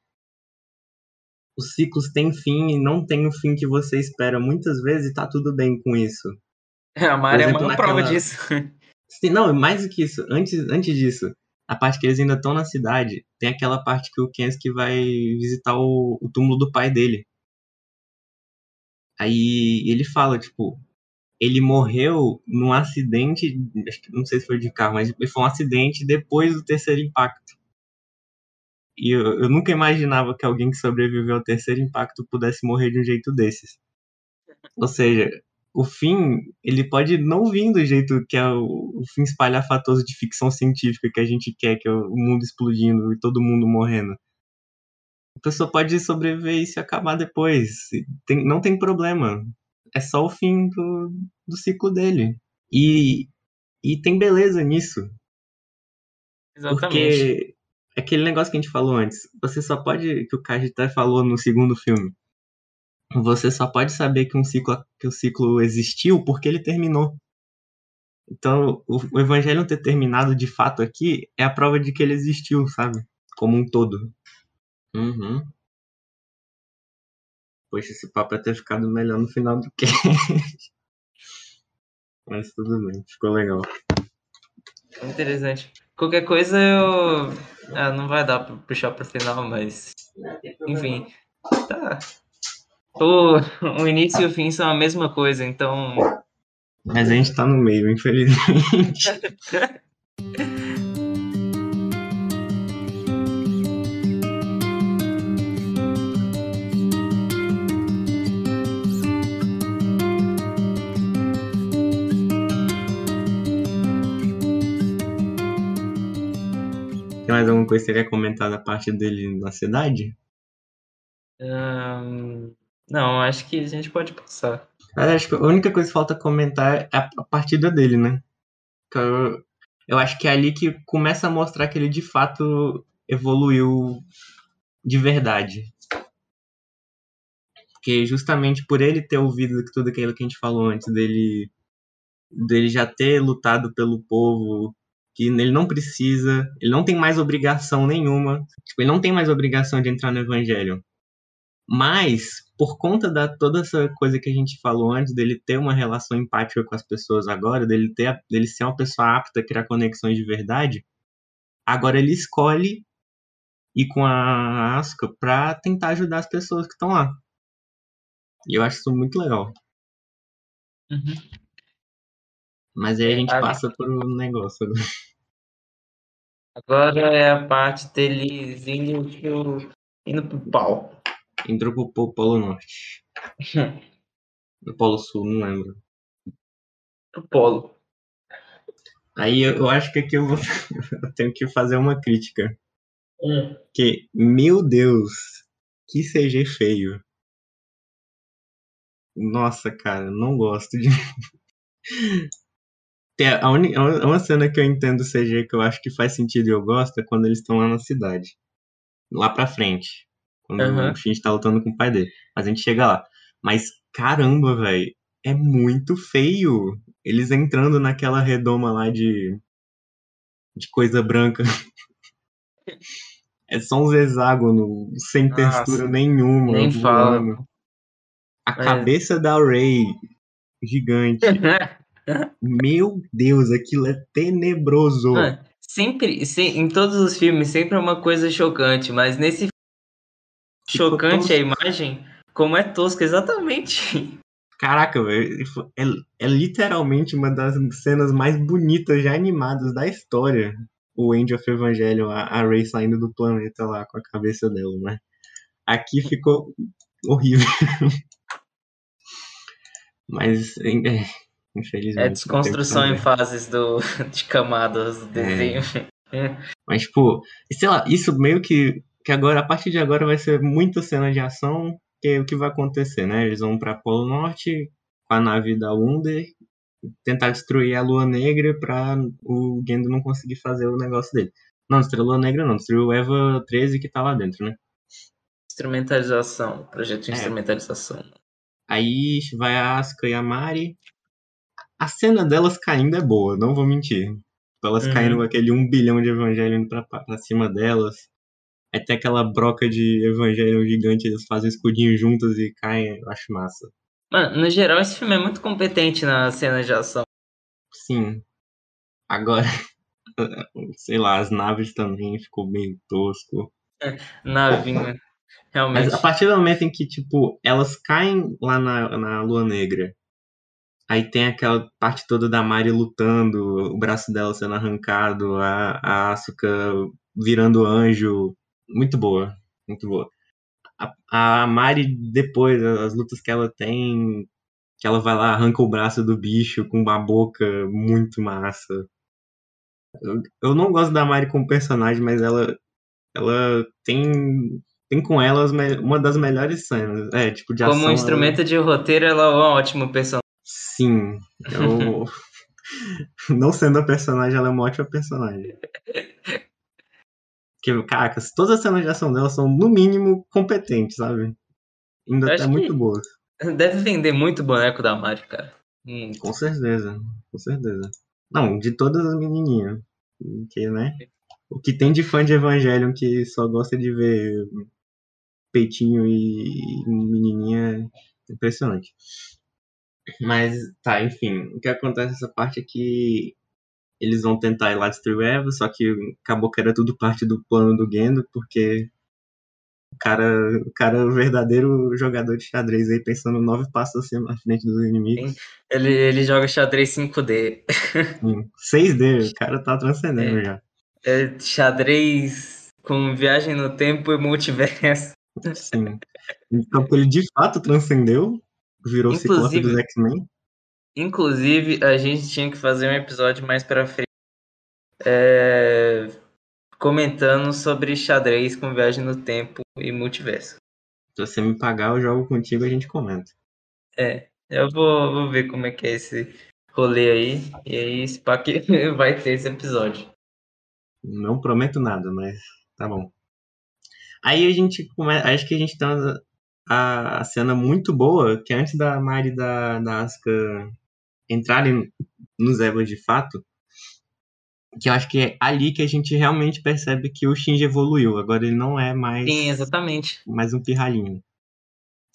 os ciclos têm fim e não tem o fim que você espera muitas vezes e tá tudo bem com isso. (laughs) A Mari é a exemplo, maior prova naquela- disso. (laughs) Sim, não, mais do que isso. Antes, antes disso, a parte que eles ainda estão na cidade, tem aquela parte que o Kensuke vai visitar o, o túmulo do pai dele. Aí ele fala, tipo, ele morreu num acidente, não sei se foi de carro, mas foi um acidente depois do terceiro impacto. E eu, eu nunca imaginava que alguém que sobreviveu ao terceiro impacto pudesse morrer de um jeito desses. Ou seja, o fim, ele pode não vir do jeito que é o, o fim espalhafatoso de ficção científica que a gente quer, que é o mundo explodindo e todo mundo morrendo. A pessoa pode sobreviver e se acabar depois. Tem- não tem problema. É só o fim do, do ciclo dele. E, e tem beleza nisso. Exatamente. Porque aquele negócio que a gente falou antes, você só pode, que o Kaji até falou no segundo filme, você só pode saber que um ciclo, que o ciclo existiu porque ele terminou. Então, o, o Evangelho ter terminado de fato aqui é a prova de que ele existiu, sabe? Como um todo. Uhum. Poxa, esse papo ia ter ficado melhor no final do (laughs) que. Mas tudo bem, ficou legal. Interessante. Qualquer coisa eu. Ah, não vai dar pra puxar pro final, mas. Enfim. Tá. O, o início e o fim são a mesma coisa, então. Mas a gente tá no meio, infelizmente. (laughs) Tem mais alguma coisa que você quer comentar da parte dele na cidade? Ahn, não, acho que a gente pode passar. Acho que a única coisa que falta comentar é a, partida dele, né? Eu, eu acho que é ali que começa a mostrar que ele de fato evoluiu de verdade. Porque justamente por ele ter ouvido tudo aquilo que a gente falou antes, dele, dele já ter lutado pelo povo, que ele não precisa, ele não tem mais obrigação nenhuma, tipo, ele não tem mais obrigação de entrar no evangelho. Mas, por conta da toda essa coisa que a gente falou antes, dele ter uma relação empática com as pessoas agora, dele, ter, dele ser uma pessoa apta a criar conexões de verdade, agora ele escolhe ir com a Asuka pra tentar ajudar as pessoas que estão lá. E eu acho isso muito legal. Uhum. Mas aí a gente passa pro negócio. agora. Agora é a parte deles indo pro, indo pro pau. Entrou pro po- Polo Norte. No Polo Sul, não lembro. Pro polo. Aí eu, eu acho que aqui eu, vou, (laughs) eu tenho que fazer uma crítica. Hum. Que, meu Deus, que CG feio. Nossa, cara, não gosto de. (laughs) Tem a única, uma cena que eu entendo CG que eu acho que faz sentido e eu gosto é quando eles estão lá na cidade. Lá pra frente. Quando Aham. o Shinji tá lutando com o pai dele. Mas a gente chega lá. Mas caramba, velho. É muito feio. Eles entrando naquela redoma lá de. de coisa branca. (laughs) É só uns hexágonos sem Nossa, textura nenhuma. nem fala. A Mas- cabeça da Ray, gigante. (laughs) Meu Deus, aquilo é tenebroso. Mano, sempre, se- em todos os filmes, sempre é uma coisa chocante, mas nesse chocante tosco. a imagem, como é tosco, exatamente. Caraca, velho. É, é literalmente uma das cenas mais bonitas já animadas da história. O End of Evangelion, a, a Ray saindo do planeta lá com a cabeça dela, né? Aqui ficou horrível. (laughs) Mas, é, infelizmente. É desconstrução em fases do, (laughs) de camadas do desenho. Mas, tipo, sei lá, isso meio que, que agora, a partir de agora, vai ser muita cena de ação, que é o que vai acontecer, né? Eles vão pra Polo Norte com a nave da Wunder, tentar destruir a Lua Negra pra o Gendo não conseguir fazer o negócio dele. Não, destruiu a Lua Negra não, destruiu o Eva 13 que tá lá dentro, né? Instrumentalização, projeto de É. instrumentalização. Aí vai a Asuka e a Mari. A cena delas caindo é boa, não vou mentir. Elas Uhum. caindo com aquele um bilhão de evangelho indo pra, pra cima delas. Aí tem aquela broca de evangelho gigante, eles fazem escudinho juntas e caem, eu acho massa. Mano, no geral, esse filme é muito competente na cena de ação. Sim. Agora, (laughs) sei lá, as naves também ficou meio tosco. Navinha. Realmente. Mas a partir do momento em que, tipo, elas caem lá na, na Lua Negra, aí tem aquela parte toda da Mari lutando, o braço dela sendo arrancado, a, a Asuka virando anjo. Muito boa, muito boa. A, a Mari, depois, as lutas que ela tem, que ela vai lá, arranca o braço do bicho com uma boca muito massa. Eu, eu não gosto da Mari como personagem, mas ela, ela tem tem com ela uma das melhores cenas. É, tipo, de Como ação. um instrumento de roteiro, ela é um ótimo personagem. Sim. Eu... (laughs) (laughs) Não sendo a personagem, ela é uma ótima personagem. (laughs) Porque, caraca, todas as cenas de ação dela são, no mínimo, competentes, sabe? Ainda Eu até muito boas. Deve vender muito boneco da Mari, cara. Hum, Com certeza, com certeza. Não, de todas as menininhas. Que, né? O que tem de fã de Evangelion que só gosta de ver peitinho e menininha é impressionante. Mas, tá, enfim. O que acontece nessa parte é que eles vão tentar ir lá destruir o Eva, só que acabou que era tudo parte do plano do Gendo, porque O cara, o cara é o verdadeiro jogador de xadrez aí, pensando nove passos acima à frente dos inimigos. Ele, ele joga xadrez 5D. Sim. 6D, o cara tá transcendendo É. já. É xadrez com viagem no tempo e multiverso. Sim. Então ele de fato transcendeu, virou o Ciclope Inclusive- dos X-Men. Inclusive, a gente tinha que fazer um episódio mais pra frente é, comentando sobre xadrez com viagem no tempo e multiverso. Se você me pagar, eu jogo contigo e a gente comenta. É, eu vou, vou ver como é que é esse rolê aí. E aí, esse pá que (laughs) vai ter esse episódio. Não prometo nada, mas tá bom. Aí a gente começa. Acho que a gente tem uma- a, a cena muito boa, que é antes da Mari da, da Asuka entrarem nos Evas de fato. Que eu acho que é ali que a gente realmente percebe que o Shinji evoluiu. Agora ele não é mais, Sim, exatamente. mais um pirralhinho.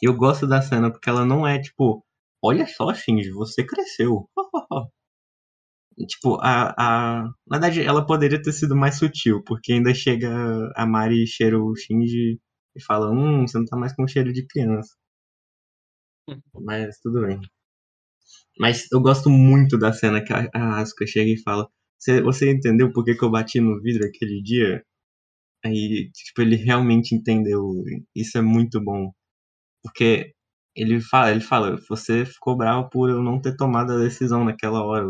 Eu gosto da cena porque ela não é tipo, olha só, Shinji, você cresceu. (laughs) Tipo, a, a. Na verdade, ela poderia ter sido mais sutil, porque ainda chega a Mari e cheira o Shinji e fala: Hum, você não tá mais com cheiro de criança. Mas tudo bem. Mas eu gosto muito da cena que a, a Asuka chega e fala: Você, entendeu por que, que eu bati no vidro aquele dia? Aí, tipo, ele realmente entendeu. Isso é muito bom. Porque ele fala, ele fala, você ficou bravo por eu não ter tomado a decisão naquela hora.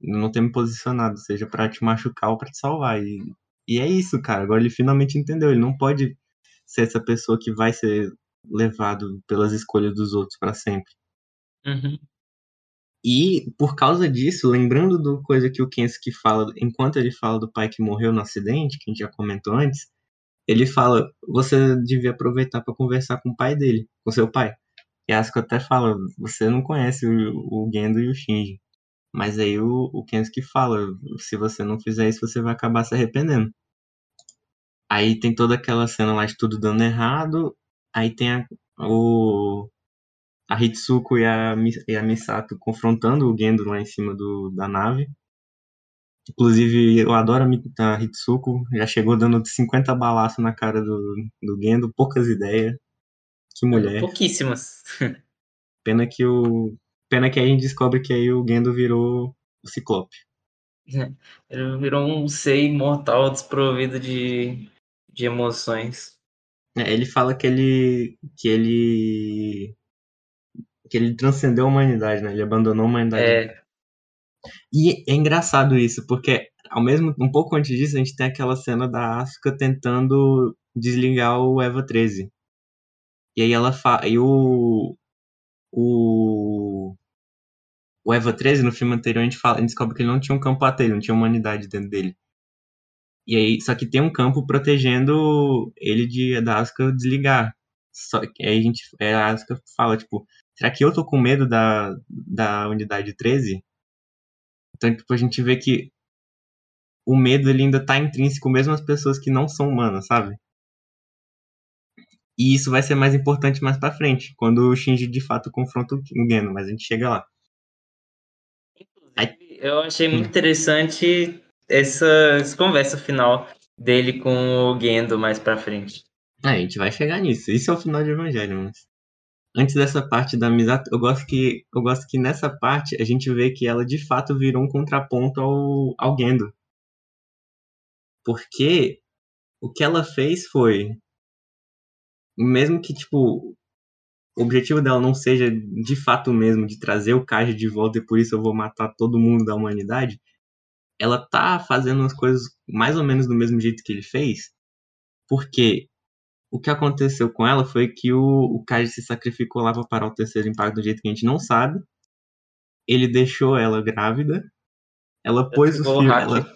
Não ter me posicionado, seja pra te machucar ou pra te salvar. E, e é isso, cara. Agora ele finalmente entendeu. Ele não pode ser essa pessoa que vai ser levado pelas escolhas dos outros pra sempre. Uhum. E por causa disso, lembrando do coisa que o Kensuke fala, enquanto ele fala do pai que morreu no acidente, que a gente já comentou antes, ele fala: você devia aproveitar para conversar com o pai dele, com seu pai. E Asuka até fala: você não conhece o, o Gendo e o Shinji. Mas aí o, o Kensuke fala: se você não fizer isso, você vai acabar se arrependendo. Aí tem toda aquela cena lá de tudo dando errado. Aí tem a, o, a Hitsuko e a, e a Misato confrontando o Gendo lá em cima do, da nave. Inclusive, eu adoro a, Hitsuko. Já chegou dando 50 balaços na cara do, do Gendo, poucas ideias. Que mulher. Pouquíssimas. (laughs) Pena que o. Pena que a gente descobre que aí o Gendo virou o Ciclope. (laughs) Ele virou um ser imortal desprovido de, de emoções. É, ele fala que ele. que ele. Que ele transcendeu a humanidade, né? Ele abandonou a humanidade. É, E é engraçado isso, porque ao mesmo um pouco antes disso, a gente tem aquela cena da Asuka tentando desligar o Eva 13. E aí ela fala. E o. O. O Eva 13, no filme anterior, a gente, fala, a gente descobre que ele não tinha um campo AT, ele não tinha humanidade dentro dele. E aí, só que tem um campo protegendo ele de da Asuka desligar. Só que aí a gente. aí A Asuka fala, tipo, será que eu tô com medo da, da unidade 13? Então, tipo, a gente vê que o medo ele ainda tá intrínseco mesmo às pessoas que não são humanas, sabe? E isso vai ser mais importante mais pra frente, quando o Shinji de fato confronta o Geno, mas a gente chega lá. Inclusive, eu achei muito interessante essa, essa conversa final dele com o Gendo mais pra frente. Ah, a gente vai chegar nisso. Isso é o final de Evangelho, mas antes dessa parte da amizade, eu gosto que eu gosto que nessa parte a gente vê que ela de fato virou um contraponto ao ao Gendo. Porque o que ela fez foi mesmo que tipo o objetivo dela não seja de fato mesmo de trazer o Kaji de volta e por isso eu vou matar todo mundo da humanidade, ela tá fazendo as coisas mais ou menos do mesmo jeito que ele fez, porque o que aconteceu com ela foi que o, o Kaji se sacrificou lá para parar o terceiro impacto do jeito que a gente não sabe. Ele deixou ela grávida. Ela pôs o filho. Ela,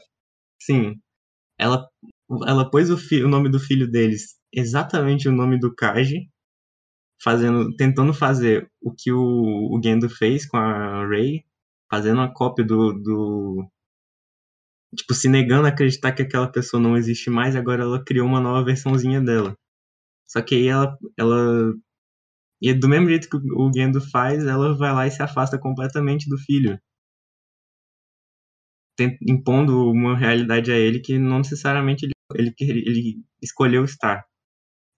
sim. Ela, ela pôs o, fi, o nome do filho deles exatamente o nome do Kaji. Fazendo, tentando fazer o que o, o Gendo fez com a Rei. Fazendo uma cópia do, do. Tipo, se negando a acreditar que aquela pessoa não existe mais. e Agora ela criou uma nova versãozinha dela. Só que aí ela, ela. E do mesmo jeito que o Gendo faz, ela vai lá e se afasta completamente do filho. Tem- Impondo uma realidade a ele que não necessariamente ele, ele, quer- ele escolheu estar.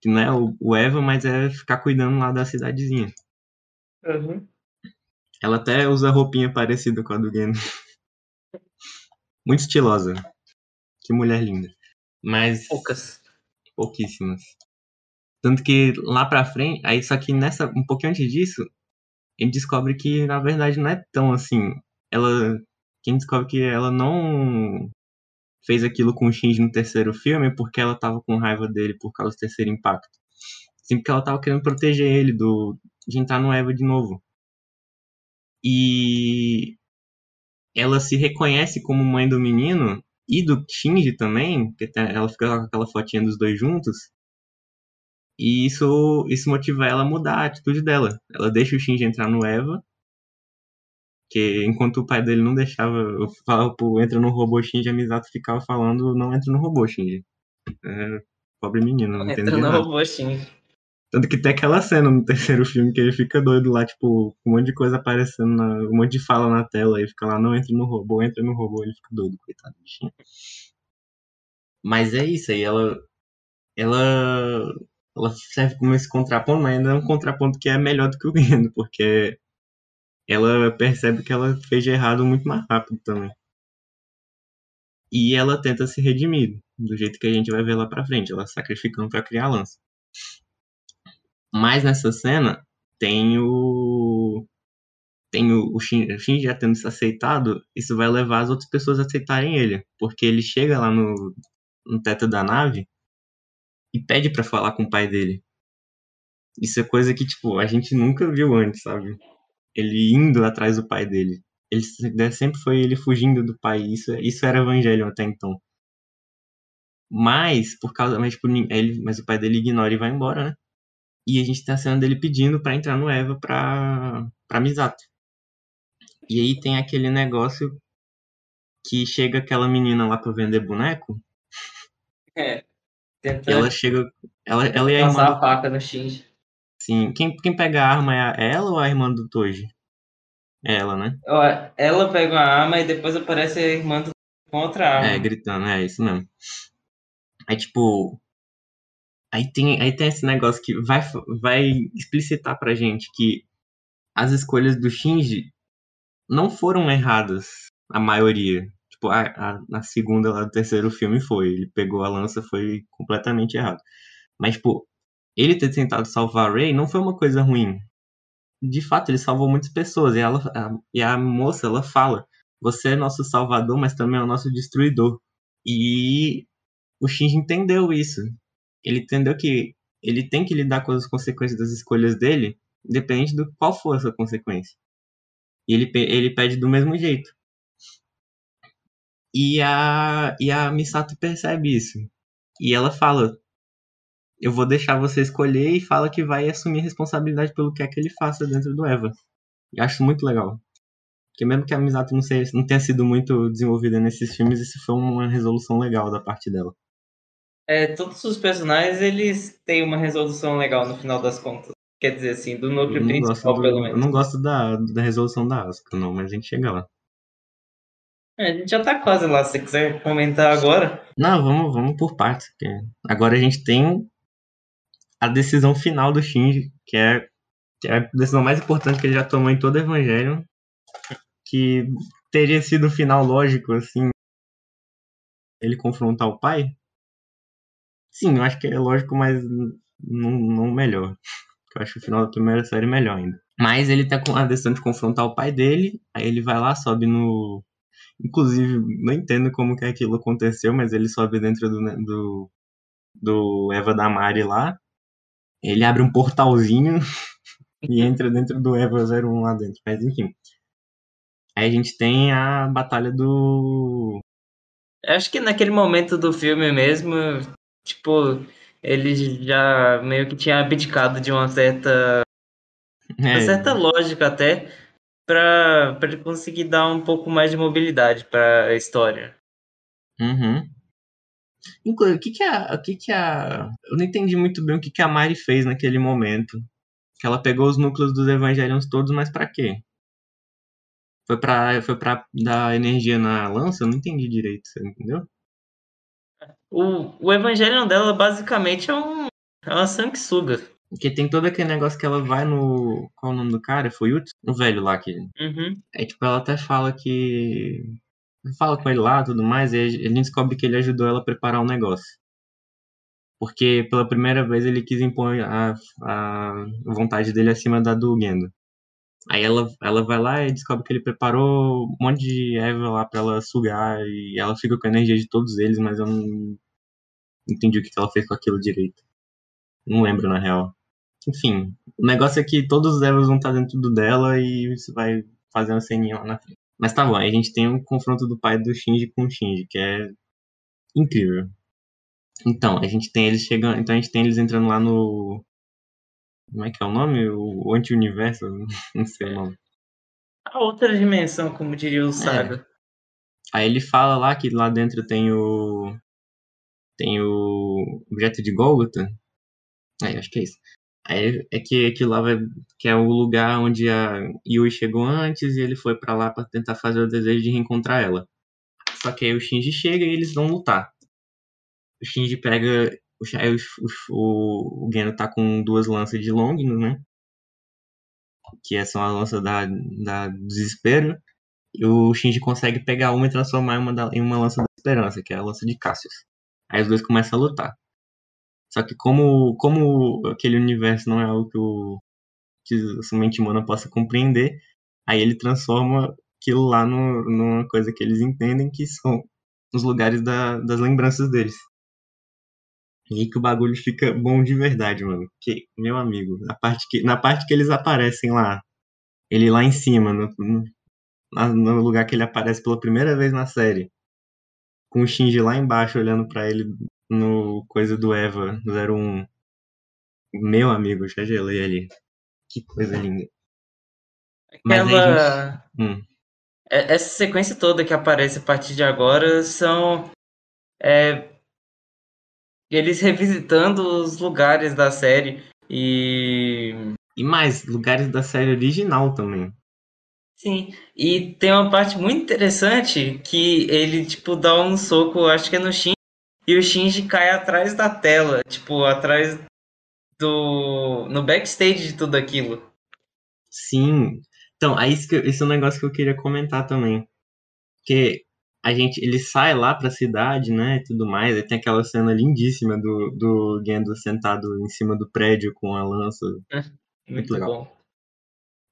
Que não é o, o Eva, mas é ficar cuidando lá da cidadezinha. Uhum. Ela até usa roupinha parecida com a do Geno. Muito estilosa. Que mulher linda. Mas Poucas. pouquíssimas. Tanto que lá pra frente, aí só que nessa, um pouquinho antes disso, ele descobre que na verdade não é tão assim. Ela, quem descobre que ela não fez aquilo com o Shinji no terceiro filme porque ela tava com raiva dele por causa do terceiro impacto. Sim, porque ela tava querendo proteger ele do de entrar no Eva de novo. E ela se reconhece como mãe do menino e do Shinji também, porque ela fica com aquela fotinha dos dois juntos. E isso, isso motiva ela a mudar a atitude dela. Ela deixa o Shinji entrar no Eva, que enquanto o pai dele não deixava, eu falava pro entra no robô Shinji, a Misato ficava falando não entra no robô Shinji. É, pobre menino, não entendi Entra no nada. robô Shin. Tanto que tem aquela cena no terceiro filme que ele fica doido lá, tipo, com um monte de coisa aparecendo, na, um monte de fala na tela, e fica lá, não entra no robô, entra no robô, ele fica doido, coitado do bichinho. Mas é isso aí, ela. Ela. Ela serve como esse contraponto, mas ainda é um contraponto que é melhor do que o Gendo, porque ela percebe que ela fez de errado muito mais rápido também. E ela tenta se redimir, do jeito que a gente vai ver lá pra frente, ela sacrificando pra criar a lança. Mas nessa cena tem o. Tem o, o Shin- Shinji já tendo se aceitado, isso vai levar as outras pessoas a aceitarem ele. Porque ele chega lá no, no teto da nave e pede pra falar com o pai dele. Isso é coisa que, tipo, a gente nunca viu antes, sabe? Ele indo atrás do pai dele. Ele se- sempre foi ele fugindo do pai. Isso, isso era evangelho até então. Mas, por causa. Mas, tipo, ele, mas o pai dele ignora e vai embora, né? E a gente tem a cena dele pedindo pra entrar no Eva pra, pra Misato. E aí tem aquele negócio que chega aquela menina lá pra vender boneco. É. Tenta ela chega. Ela, ela e a irmã do a faca no Shinji. Sim, quem, quem pega a arma é a- ela ou a irmã do Toji? É ela, né? Ela pega uma arma e depois aparece a irmã do- com outra arma. É, gritando, é isso mesmo. Aí, tipo. Aí tem, aí tem esse negócio que vai, vai explicitar pra gente que as escolhas do Shinji não foram erradas, a maioria. Tipo, a, a, segunda lá do terceiro filme foi. Ele pegou a lança, foi completamente errado. Mas, tipo, ele ter tentado salvar a não foi uma coisa ruim. De fato, ele salvou muitas pessoas. E, ela, a, e a moça, ela fala: Você é nosso salvador, mas também é o nosso destruidor. E o Shinji entendeu isso. Ele entendeu que ele tem que lidar com as consequências das escolhas dele, independente do qual for essa consequência. E ele, ele pede do mesmo jeito. E a, e a Misato percebe isso. E ela fala: Eu vou deixar você escolher, e fala que vai assumir responsabilidade pelo que é que ele faça dentro do Eva. E acho muito legal. Porque mesmo que a Misato não, seja, não tenha sido muito desenvolvida nesses filmes, isso foi uma resolução legal da parte dela. É, todos os personagens, eles têm uma resolução legal no final das contas. Quer dizer assim, do núcleo Eu não, gosto principal, do- pelo eu menos. não gosto da, da resolução da Asuka, não, mas a gente chega lá. É, a gente já tá quase lá, se você quiser comentar agora. Não, vamos, vamos por partes. Agora a gente tem a decisão final do Shinji, que é, que é a decisão mais importante que ele já tomou em todo o Evangelho. Que teria sido o final lógico, assim, ele confrontar o pai. Sim, eu acho que é lógico, mas não, não melhor. Eu acho o final da primeira série melhor ainda. Mas ele tá com a decisão de confrontar o pai dele, aí ele vai lá, sobe no. Inclusive, não entendo como que aquilo aconteceu, mas ele sobe dentro do, do, do Eva da Mari lá. Ele abre um portalzinho (laughs) e entra dentro do Eva 01 lá dentro. Mas enfim. Aí a gente tem a batalha do. Acho que naquele momento do filme mesmo, tipo, ele já meio que tinha abdicado de uma certa, uma É, certa lógica até, pra, pra ele conseguir dar um pouco mais de mobilidade pra história. Uhum. Inclusive, o que que a, o que que a... Eu não entendi muito bem o que que a Mari fez naquele momento. Que ela pegou os núcleos dos Evangelions todos, mas pra quê? Foi pra, foi pra dar energia na lança? Eu não entendi direito, você entendeu? O, o Evangelion dela basicamente é um, É uma sanguessuga. Porque tem todo aquele negócio que ela vai no. Qual é o nome do cara? Foi o O velho lá que. Uhum. É tipo, ela até fala que. Fala com ele lá tudo mais, e a gente descobre que ele ajudou ela a preparar o negócio. Porque pela primeira vez ele quis impor a, a vontade dele acima da do Gendo. Aí ela, ela vai lá e descobre que ele preparou um monte de erva lá pra ela sugar e ela fica com a energia de todos eles, mas eu não entendi o que ela fez com aquilo direito. Não lembro na real. Enfim, o negócio é que todos os ervas vão estar dentro do dela e você vai fazer uma ceninha lá na frente. Mas tá bom, aí a gente tem um confronto do pai do Shinji com o Shinji, que é incrível. Então, a gente tem eles chegando. Então a gente tem eles entrando lá no. Como é que é o nome? O anti-universo? (laughs) Não sei o nome. A outra dimensão, como diria o Saga. Aí ele fala lá que lá dentro tem o. Tem o objeto de Golgotha. Aí, acho que é isso. Aí é que aquilo lá vai. Que é o lugar onde a Yui chegou antes e ele foi pra lá pra tentar fazer o desejo de reencontrar ela. Só que aí o Shinji chega e eles vão lutar. O Shinji pega. O, o, o, Geno tá com duas lanças de Longino, né? Que são a lança da, da desespero. E o Shinji consegue pegar uma e transformar em uma, da- em uma lança da esperança, que é a lança de Cassius. Aí os dois começam a lutar. Só que como, como aquele universo não é algo que, o, que somente Mona possa compreender, aí ele transforma aquilo lá no, numa coisa que eles entendem que são os lugares da, das lembranças deles. E aí que o bagulho fica bom de verdade, mano. Que, meu amigo, na parte que, na parte que eles aparecem lá, ele lá em cima, no, no, no lugar que ele aparece pela primeira vez na série, com o Shinji lá embaixo olhando pra ele no coisa do Eva 01. Meu amigo, já gelei ali. Que coisa linda. Mas aí, Aquela. Hum. É- Essa sequência toda que aparece a partir de agora são. é, eles revisitando os lugares da série. E. E mais, lugares da série original também. Sim, e tem uma parte muito interessante que ele, tipo, dá um soco, acho que é no Shinji, e o Shinji cai atrás da tela, tipo, atrás do... no backstage de tudo aquilo. Sim. Então, aí isso, que, isso é um negócio que eu queria comentar também. Que a gente, ele sai lá pra cidade, né, e tudo mais, aí tem aquela cena lindíssima do, do Gendo sentado em cima do prédio com a lança. Muito legal. bom.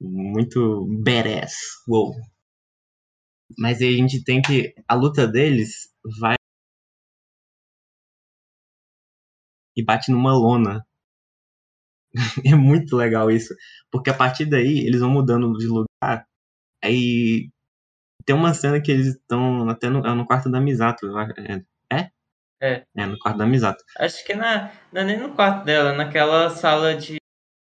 Muito badass. Uou. Mas aí a gente tem que. A luta deles vai. E bate numa lona. (laughs) é muito legal isso. Porque a partir daí eles vão mudando de lugar. Aí. Tem uma cena que eles estão até no, é no quarto da Misato. É? É, É. É, no quarto da Misato. Acho que na, não é nem no quarto dela, naquela sala de...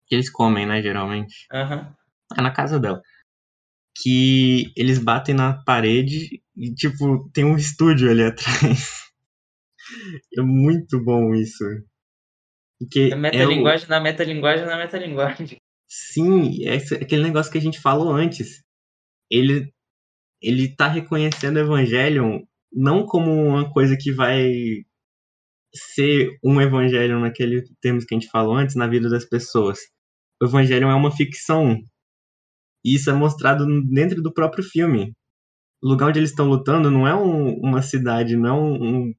Que eles comem, né, geralmente. Aham. É na casa dela. Que eles batem na parede e, tipo, tem um estúdio ali (laughs) atrás. É muito bom isso. Porque Na é o- metalinguagem, na metalinguagem, na metalinguagem. Sim, é aquele negócio que a gente falou antes. Ele, ele tá reconhecendo o Evangelion não como uma coisa que vai ser um Evangelion naquele termos que a gente falou antes na vida das pessoas. O Evangelion é uma ficção. E isso é mostrado dentro do próprio filme. O lugar onde eles estão lutando não é um- uma cidade, não é um, um,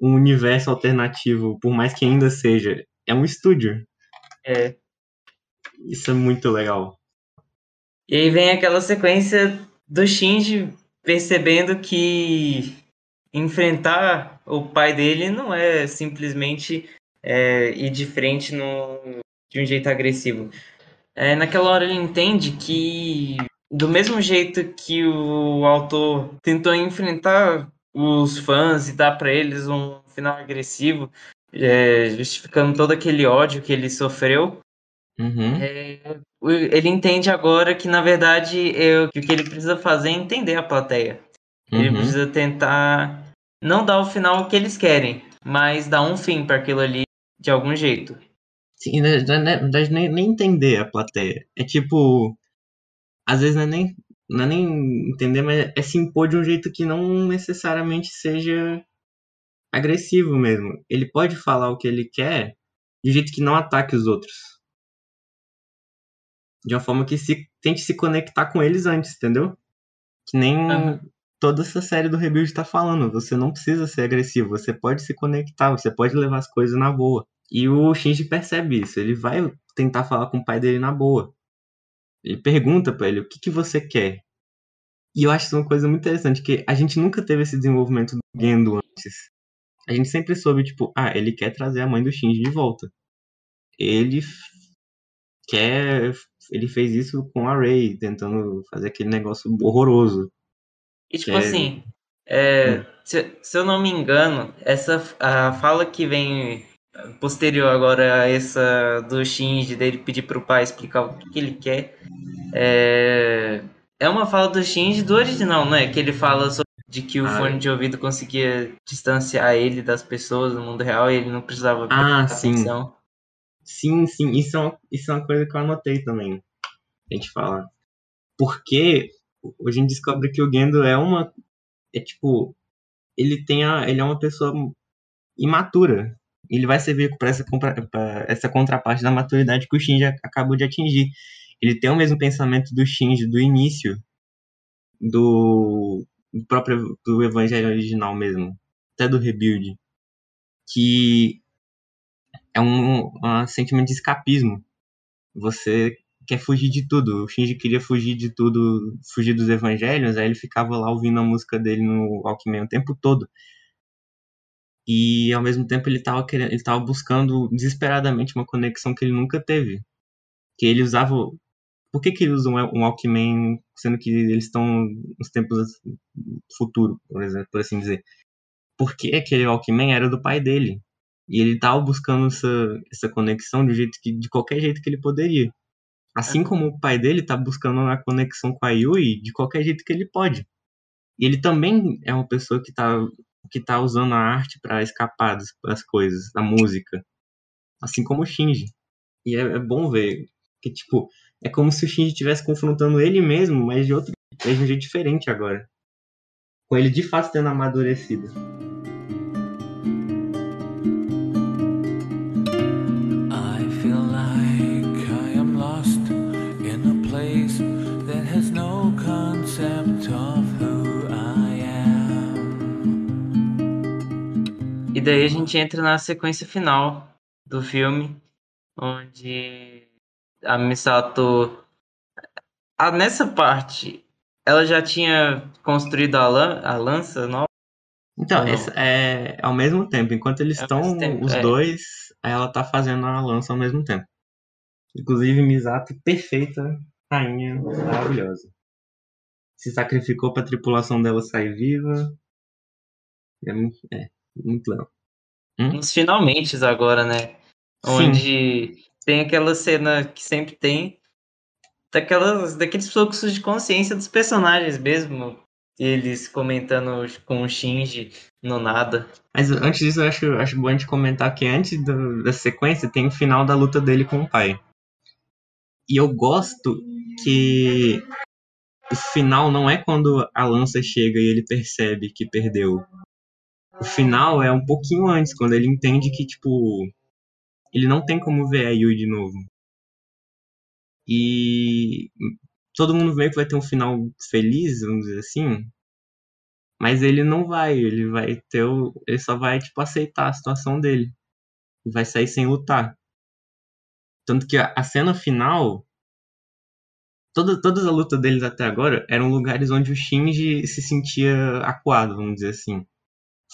um universo alternativo, por mais que ainda seja. É um estúdio. É. Isso é muito legal. E aí vem aquela sequência do Shinji percebendo que enfrentar o pai dele não é simplesmente é, ir de frente no, de um jeito agressivo. É, naquela hora ele entende que, do mesmo jeito que o autor tentou enfrentar os fãs e dar para eles um final agressivo, é, justificando todo aquele ódio que ele sofreu, Uhum. é, ele entende agora que, na verdade, é, o que ele precisa fazer é entender a plateia. Ele Uhum. precisa tentar não dar o final que eles querem, mas dar um fim para aquilo ali de algum jeito. Sim, na na- na verdade, nem, nem entender a plateia. É tipo. Às vezes não é nem, não é nem entender, mas é se impor de um jeito que não necessariamente seja agressivo mesmo. Ele pode falar o que ele quer, de um jeito que não ataque os outros. De uma forma que se tente se conectar com eles antes, entendeu? Que nem Aham. toda essa série do Rebuild tá falando. Você não precisa ser agressivo, você pode se conectar, você pode levar as coisas na boa. E o Shinji percebe isso, ele vai tentar falar com o pai dele na boa. Ele pergunta pra ele, o que, que você quer? E eu acho isso uma coisa muito interessante, que a gente nunca teve esse desenvolvimento do Gendo antes. A gente sempre soube, tipo, ah, ele quer trazer a mãe do Shinji de volta. Ele quer. Ele fez isso com a Rei, tentando fazer aquele negócio horroroso. E tipo Que é- assim, é, se, se eu não me engano, essa a fala que vem posterior agora a essa do Shinji dele pedir pro pai explicar o que, que ele quer, é, é uma fala do Shinji do original, não é? Que ele fala sobre de que o Ah, fone de ouvido conseguia distanciar ele das pessoas no mundo real e ele não precisava Ah, sim. atenção. Sim, sim, isso é, uma, isso é uma coisa que eu anotei também. A gente falar. Porque hoje a gente descobre que o Gendo é uma. É tipo. Ele tem a, ele é uma pessoa imatura. Ele vai servir para essa, essa contraparte da maturidade que o Shinji acabou de atingir. Ele tem o mesmo pensamento do Shinji do início do, do próprio do evangelho original mesmo, até do rebuild, que é um, um sentimento de escapismo. Você quer fugir de tudo. O Shinji queria fugir de tudo, fugir dos evangelhos, aí ele ficava lá ouvindo a música dele no Walkman o tempo todo. E ao mesmo tempo ele estava querendo, ele tava buscando desesperadamente uma conexão que ele nunca teve. Que ele usava por que, que ele usa um, um Walkman, sendo que eles estão nos tempos futuro, por exemplo, por assim dizer? Porque aquele Walkman era do pai dele. E ele tava buscando essa, essa conexão de, jeito que, de qualquer jeito que ele poderia. Assim como o pai dele tá buscando a conexão com a Yui de qualquer jeito que ele pode. E ele também é uma pessoa que tá, que tá usando a arte para escapar das, das coisas, da música. Assim como o Shinji. E é, é bom ver que, tipo, é como se o Shinji estivesse confrontando ele mesmo, mas de outro de um jeito diferente agora. Com ele de fato tendo amadurecido. E daí a gente entra na sequência final do filme, onde a Misato. Ah, nessa parte, ela já tinha construído a, lan a lança nova? Então, esse é ao mesmo tempo. Enquanto eles É estão, tempo, os é. dois, ela tá fazendo a lança ao mesmo tempo. Inclusive, Misato, perfeita, rainha, maravilhosa. Se sacrificou pra tripulação dela sair viva. É muito, legal. Nos finalmente agora, né? Sim. Onde tem aquela cena que sempre tem daquelas, daqueles fluxos de consciência dos personagens mesmo. Eles comentando com o Shinji no nada. Mas antes disso, eu acho, acho bom a gente comentar que antes do- da sequência tem o final da luta dele com o pai. E eu gosto que o final não é quando a lança chega e ele percebe que perdeu. O final é um pouquinho antes, quando ele entende que, tipo, ele não tem como ver a Yui de novo. E todo mundo vê que vai ter um final feliz, vamos dizer assim. Mas ele não vai, ele vai ter o. Ele só vai, tipo, aceitar a situação dele. E vai sair sem lutar. Tanto que a, a cena final. Toda, todas as lutas deles até agora eram lugares onde o Shinji se sentia acuado, vamos dizer assim.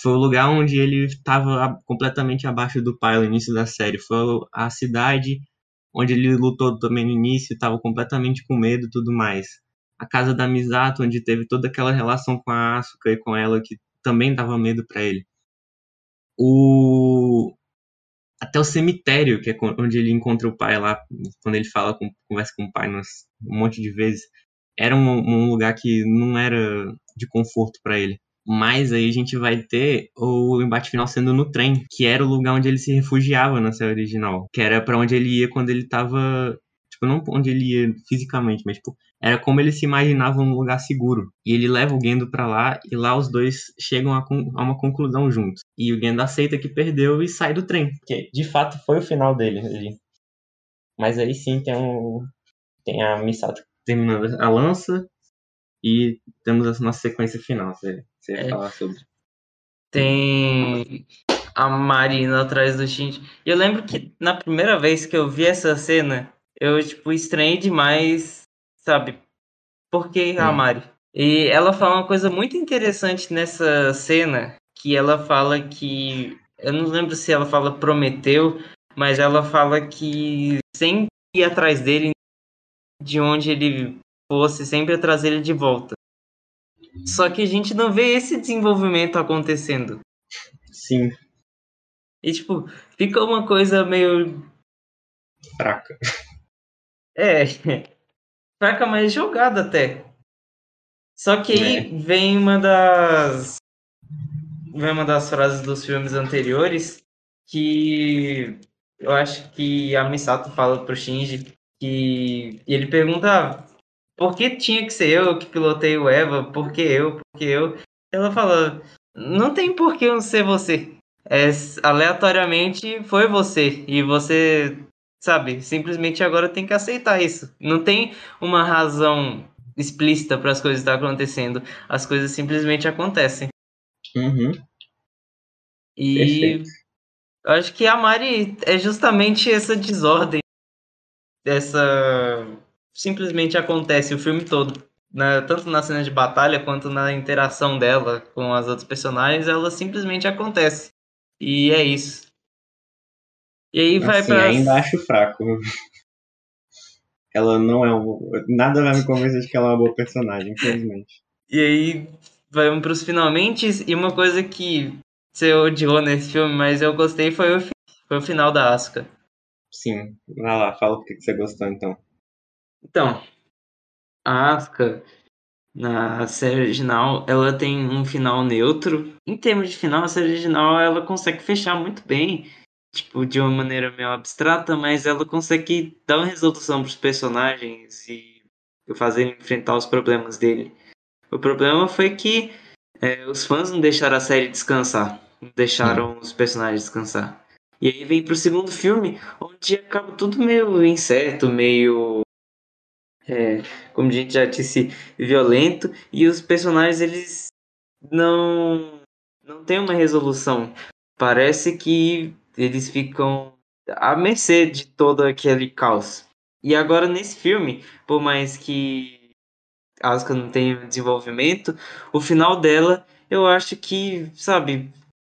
Foi o lugar onde ele estava completamente abaixo do pai no início da série. Foi a cidade onde ele lutou também no início, estava completamente com medo e tudo mais. A casa da Misato, onde teve toda aquela relação com a Asuka e com ela, que também dava medo para ele. O até o cemitério, que é onde ele encontra o pai lá, quando ele fala com, conversa com o pai um monte de vezes, era um, um lugar que não era de conforto para ele. Mas aí a gente vai ter o embate final sendo no trem, que era o lugar onde ele se refugiava na série original, que era para onde ele ia quando ele tava, tipo, não onde ele ia fisicamente, mas tipo, era como eles se imaginavam num lugar seguro. E ele leva o Gendo pra lá e lá os dois chegam a, a uma conclusão juntos. E o Gendo aceita que perdeu e sai do trem, porque de fato foi o final dele ali. Mas aí sim tem um tem a Misato terminando a lança e temos a nossa sequência final. Você, você ia É. falar sobre. Tem a Marina atrás do Shinji. E eu lembro que na primeira vez que eu vi essa cena, eu, tipo, estranhei demais, sabe? Por que a Hum. Mari? E ela fala uma coisa muito interessante nessa cena, que ela fala que... Eu não lembro se ela fala prometeu, mas ela fala que sempre ir atrás dele, de onde ele fosse, sempre ia trazer ele de volta. Só que a gente não vê esse desenvolvimento acontecendo. Sim, E, tipo, fica uma coisa meio. fraca. É. (laughs) Fraca, mas jogada até. Só que aí É. vem uma das. Vem uma das frases dos filmes anteriores que eu acho que a Misato fala pro Shinji que e ele pergunta ah, por que tinha que ser eu que pilotei o Eva? Por que eu? Por que eu? Ela fala, não tem por que eu ser você. É, aleatoriamente foi você. E você, sabe, simplesmente agora tem que aceitar isso. Não tem uma razão explícita para as coisas estar acontecendo. As coisas simplesmente acontecem. Uhum. E Perfeito. eu acho que a Mari é justamente essa desordem. Essa. Simplesmente acontece o filme todo. Na- tanto na cena de batalha quanto na interação dela com as outras personagens, ela simplesmente acontece. E é isso. E aí vai Assim, pra. ainda acho fraco. Ela não é um. Nada vai me convencer de que ela é uma boa personagem, infelizmente. E aí vamos pros finalmente. E uma coisa que você odiou nesse filme, mas eu gostei, foi o, foi o final da Asuka. Sim, vai lá, fala o que você gostou então. Então, a Asuka, na série original, ela tem um final neutro. Em termos de final, a série original ela consegue fechar muito bem, tipo, de uma maneira meio abstrata, mas ela consegue dar uma resolução para os personagens e fazer ele enfrentar os problemas dele. O problema foi que é, os fãs não deixaram a série descansar, não deixaram os personagens descansar. E aí vem pro segundo filme, onde acaba tudo meio incerto, meio é, como a gente já disse, violento e os personagens eles não não têm uma resolução. Parece que eles ficam à mercê de todo aquele caos. E agora nesse filme, por mais que Asuka não tenha desenvolvimento, o final dela, eu acho que, sabe,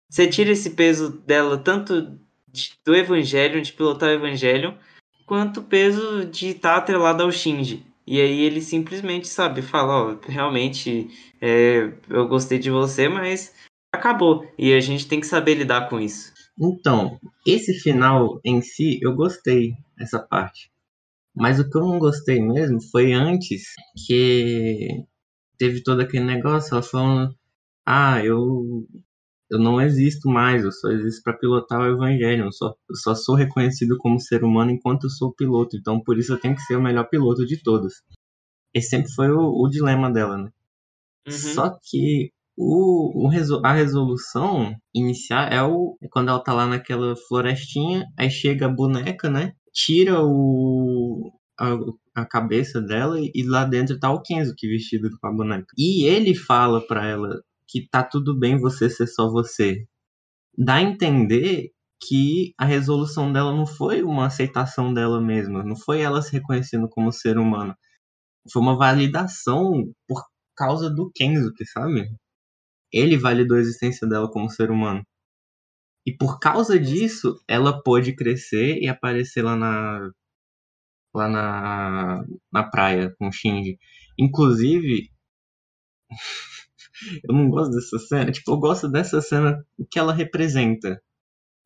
você tira esse peso dela tanto de- do Evangelho, de pilotar o Evangelho, quanto peso de estar atrelado ao Shinji. E aí ele simplesmente, sabe, fala, ó, realmente é, eu gostei de você, mas acabou. E a gente tem que saber lidar com isso. Então, esse final em si, eu gostei essa parte. Mas o que eu não gostei mesmo foi antes que teve todo aquele negócio, ela falando, ah, eu, eu não existo mais, eu só existo para pilotar o evangelho, eu só, eu só sou reconhecido como ser humano enquanto eu sou piloto, então por isso eu tenho que ser o melhor piloto de todos. Esse sempre foi o, o dilema dela, né? Uhum. Só que o, o resol- a resolução inicial é, o, é quando ela tá lá naquela florestinha, aí chega a boneca, né? Tira o, a, a cabeça dela e, lá dentro tá o Kenzo que vestido com a boneca. E ele fala pra ela que tá tudo bem você ser só você. Dá a entender que a resolução dela não foi uma aceitação dela mesma, não foi ela se reconhecendo como ser humano. Foi uma validação por causa do Kenzuki, sabe? Ele validou a existência dela como ser humano. E por causa disso, ela pôde crescer e aparecer lá na lá na, na praia com o Shinji. Inclusive, (laughs) (laughs) eu não gosto dessa cena. Tipo, eu gosto dessa cena o que ela representa.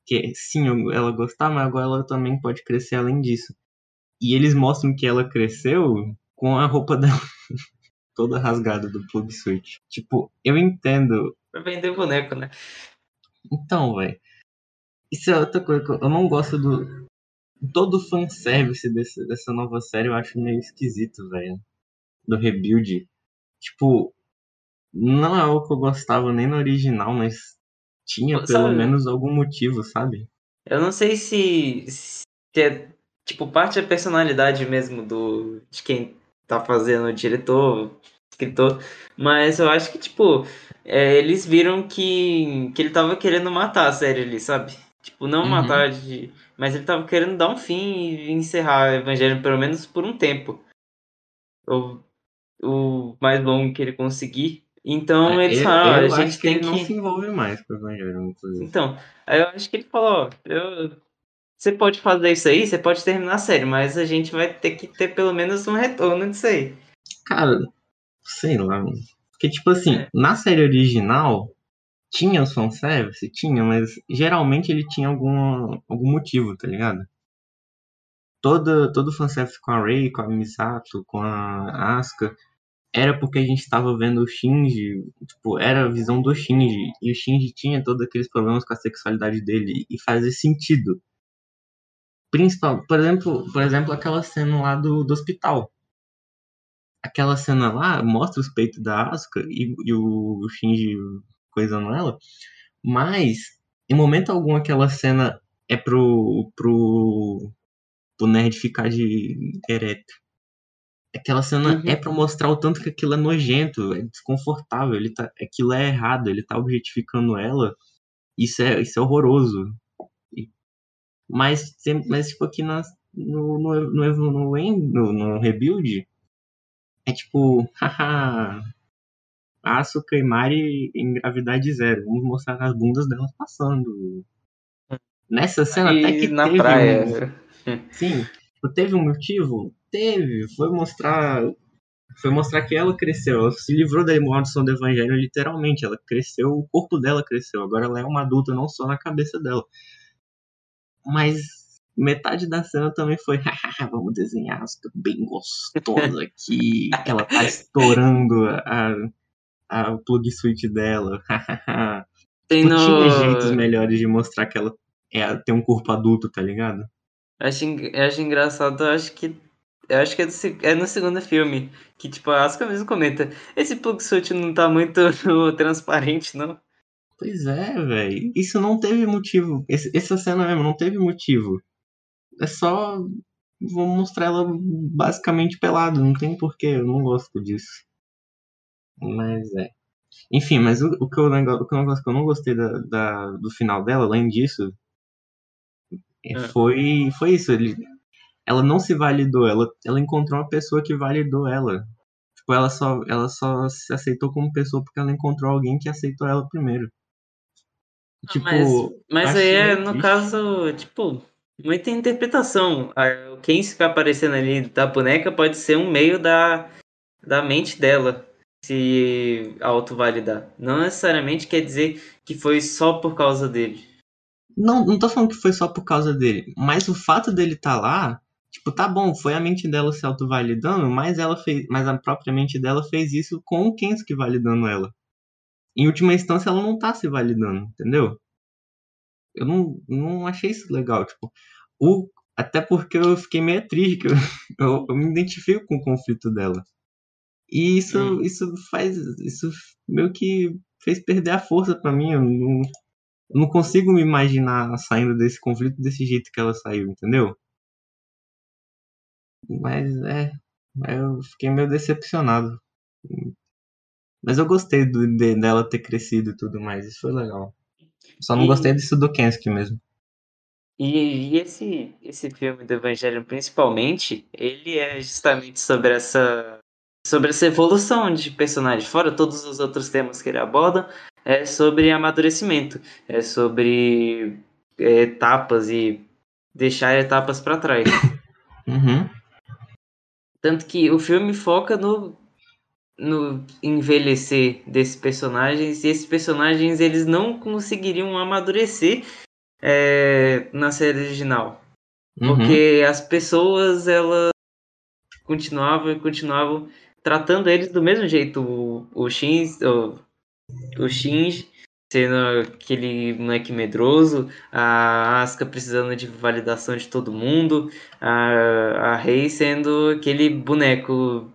Que sim, eu- ela gostar, mas agora ela também pode crescer além disso. E eles mostram que ela cresceu com a roupa dela (laughs) toda rasgada do plug switch. Tipo, eu entendo Pra vender boneco, né? Então, velho. Isso é outra coisa que eu eu não gosto do. Todo o fanservice desse, dessa nova série eu acho meio esquisito, velho. do Rebuild, tipo, não é algo que eu gostava nem no original, mas tinha Sabe- pelo menos algum motivo, sabe? Eu não sei se, se é, tipo, parte da personalidade mesmo do, de quem tá fazendo o diretor, escritor, mas eu acho que, tipo, é, eles viram que, que ele tava querendo matar a série ali, sabe? Tipo, não Uhum. matar, de, mas ele tava querendo dar um fim e encerrar o Evangelho, pelo menos por um tempo. O, o mais longo que ele conseguir. Então É, eles eu, falaram, ó, eu a gente acho que tem ele não se envolve mais com o Evangelho, inclusive. Então, aí eu acho que ele falou, ó, eu- você pode fazer isso aí, você pode terminar a série, mas a gente vai ter que ter pelo menos um retorno disso aí. Cara, sei lá. mano. Porque, tipo assim, É. na série original, tinha os fanservice? Tinha, mas geralmente ele tinha algum, algum motivo, tá ligado? Todo, todo fanservice com a Rei, com a Misato, com a Asuka, era porque a gente tava vendo o Shinji, tipo, era a visão do Shinji, e o Shinji tinha todos aqueles problemas com a sexualidade dele, e fazia sentido. Principal, por exemplo, por exemplo, aquela cena lá do, do hospital aquela cena lá mostra os peitos da Asuka e, e o, o Shinji coisando ela, mas em momento algum aquela cena é pro, pro, pro nerd ficar de ereto. Aquela cena Uhum. é pra mostrar o tanto que aquilo é nojento, é desconfortável, ele tá, aquilo é errado, ele tá objetificando ela. Isso é, isso é horroroso. Mas, mas tipo aqui na, no, no, no, no, no, no Rebuild, é tipo, (laughs) haha, Asuka e Mari em gravidade zero. Vamos mostrar as bundas delas passando. Nessa cena até que na teve praia. um, (laughs) sim, teve um motivo? Teve. Foi mostrar. Foi mostrar que ela cresceu. Ela se livrou da maldição do evangelho, literalmente. Ela cresceu, o corpo dela cresceu. Agora ela é uma adulta, não só na cabeça dela. Mas metade da cena também foi, (laughs) "Hahaha, vamos desenhar a Asuka bem gostosa aqui. (laughs) Ela tá estourando a, a, plug switch dela. (laughs) hahaha." Tem Tipo, tinha no... jeitos melhores de mostrar que ela é, tem um corpo adulto, tá ligado? Acho, en- eu acho engraçado, eu acho que. Eu acho que é, do é no segundo filme. Que tipo, a Asuka mesmo comenta. Esse plug suit não tá muito (laughs) transparente, não. Pois é, velho. Isso não teve motivo. Esse- essa cena mesmo não teve motivo. É só. Vou mostrar ela basicamente pelada. Não tem porquê. Eu não gosto disso. Mas é. Enfim, mas o, o que eu, o que eu negócio que eu não gostei da, da- do final dela, além disso, é, É. foi, foi isso. Ele, ela não se validou. Ela, ela encontrou uma pessoa que validou ela. Tipo, ela só, ela só se aceitou como pessoa porque ela encontrou alguém que aceitou ela primeiro. Tipo, mas mas aí é, no triste. caso, tipo, muita interpretação. Ah, Quem fica aparecendo ali da boneca pode ser um meio da, da mente dela se autovalidar. Não necessariamente quer dizer que foi só por causa dele. Não, não tô falando que foi só por causa dele, mas o fato dele estar lá, tipo, tá bom, foi a mente dela se autovalidando, mas ela fez, mas a própria mente dela fez isso com o Kensuke validando ela. Em última instância, ela não tá se validando, entendeu? Eu não, não achei isso legal, tipo, o, até porque eu fiquei meio triste, que eu, (laughs) eu, eu me identifico com o conflito dela. E isso, Hum. isso faz, isso meio que fez perder a força pra mim, eu não, eu não consigo me imaginar saindo desse conflito desse jeito que ela saiu, entendeu? Mas é. Eu fiquei meio decepcionado. Mas eu gostei do- de- dela ter crescido e tudo mais. Isso foi legal. Só não E- gostei disso do Kensuke mesmo. E, e esse, esse filme do Evangelho, principalmente, ele é justamente sobre essa, sobre essa evolução de personagem. Fora todos os outros temas que ele aborda, é sobre amadurecimento, é sobre etapas e deixar etapas para trás. (coughs) Uhum. Tanto que o filme foca no, no envelhecer desses personagens e esses personagens eles não conseguiriam amadurecer é, na série original. Uhum. Porque as pessoas, elas continuavam e continuavam tratando eles do mesmo jeito. O, o Shinji, o, o Shinji sendo aquele moleque medroso, a Asuka precisando de validação de todo mundo, a, a Rei sendo aquele boneco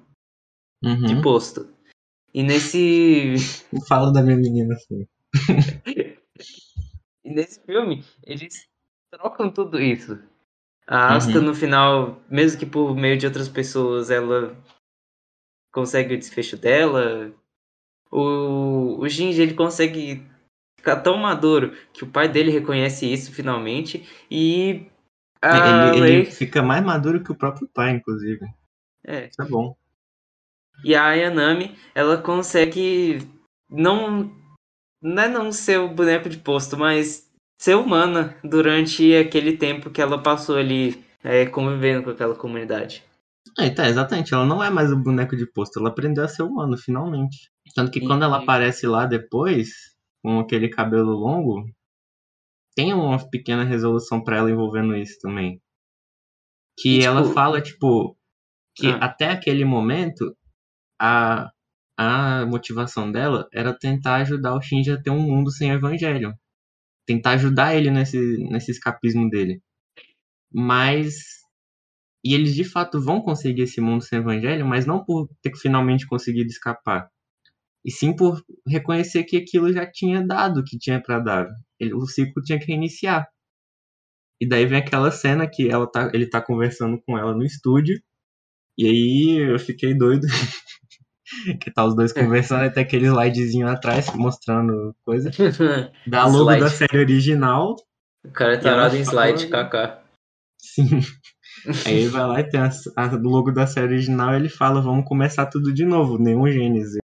Uhum. de posto. E nesse (laughs) Fala da minha menina assim. (laughs) E nesse filme, eles trocam tudo isso. A Asuka, Uhum. no final, mesmo que por meio de outras pessoas, ela consegue o desfecho dela. O, o Shinji, ele consegue ficar tão maduro que o pai dele reconhece isso finalmente. E a ele, ele fica mais maduro que o próprio pai, inclusive. É, Isso é bom. E a Ayanami, ela consegue não não é não ser o boneco de posto, mas ser humana durante aquele tempo que ela passou ali é, convivendo com aquela comunidade. É, tá, exatamente. Ela não é mais o boneco de posto. Ela aprendeu a ser humano, finalmente. Tanto que E- quando ela aparece lá depois, com aquele cabelo longo, tem uma pequena resolução pra ela envolvendo isso também. Que E, ela tipo- fala, tipo, que Ah. até aquele momento, a, a motivação dela era tentar ajudar o Shinji a ter um mundo sem evangelho. Tentar ajudar ele nesse, nesse escapismo dele. Mas. E eles de fato vão conseguir esse mundo sem evangelho, mas não por ter finalmente conseguido escapar. E sim por reconhecer que aquilo já tinha dado o que tinha pra dar. Ele- o ciclo tinha que reiniciar. E daí vem aquela cena que ela tá, ele tá conversando com ela no estúdio. E aí eu fiquei doido. (laughs) que tá os dois conversando, até aquele slidezinho atrás mostrando coisa. (laughs) Da logo Slide. da série original. o cara é E tarado em slide, kaká. Sim. Aí ele vai lá e tem a, a logo da série original e ele fala, vamos começar tudo de novo, nenhum Gênesis.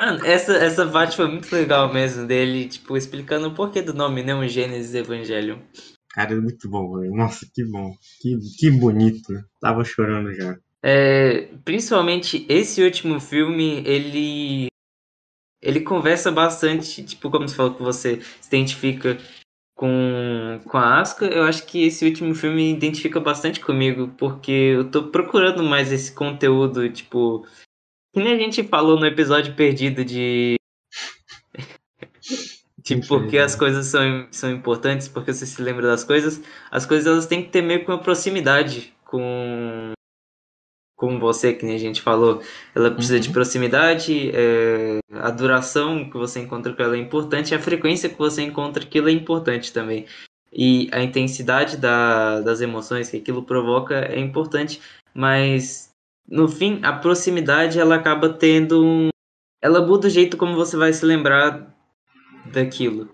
Mano, essa, essa parte foi muito legal mesmo, dele, tipo, explicando o porquê do nome Neon Gênesis Evangelion. Cara, é muito bom, velho. Nossa, que bom. Que, que bonito. Tava chorando já. É, principalmente esse último filme, ele ele conversa bastante, tipo, como você falou que você se identifica com, com a Asuka, eu acho que esse último filme identifica bastante comigo, porque eu tô procurando mais esse conteúdo, tipo, que nem a gente falou no episódio perdido de (laughs) tipo, porque as coisas são, são importantes, porque você se lembra das coisas, as coisas elas têm que ter meio que uma proximidade com com você, que nem a gente falou, ela precisa de Uhum. proximidade, é, a duração que você encontra com ela é importante, a frequência que você encontra aquilo é importante também. E a intensidade da, das emoções que aquilo provoca é importante, mas no fim, a proximidade ela acaba tendo um. Ela muda o jeito como você vai se lembrar daquilo.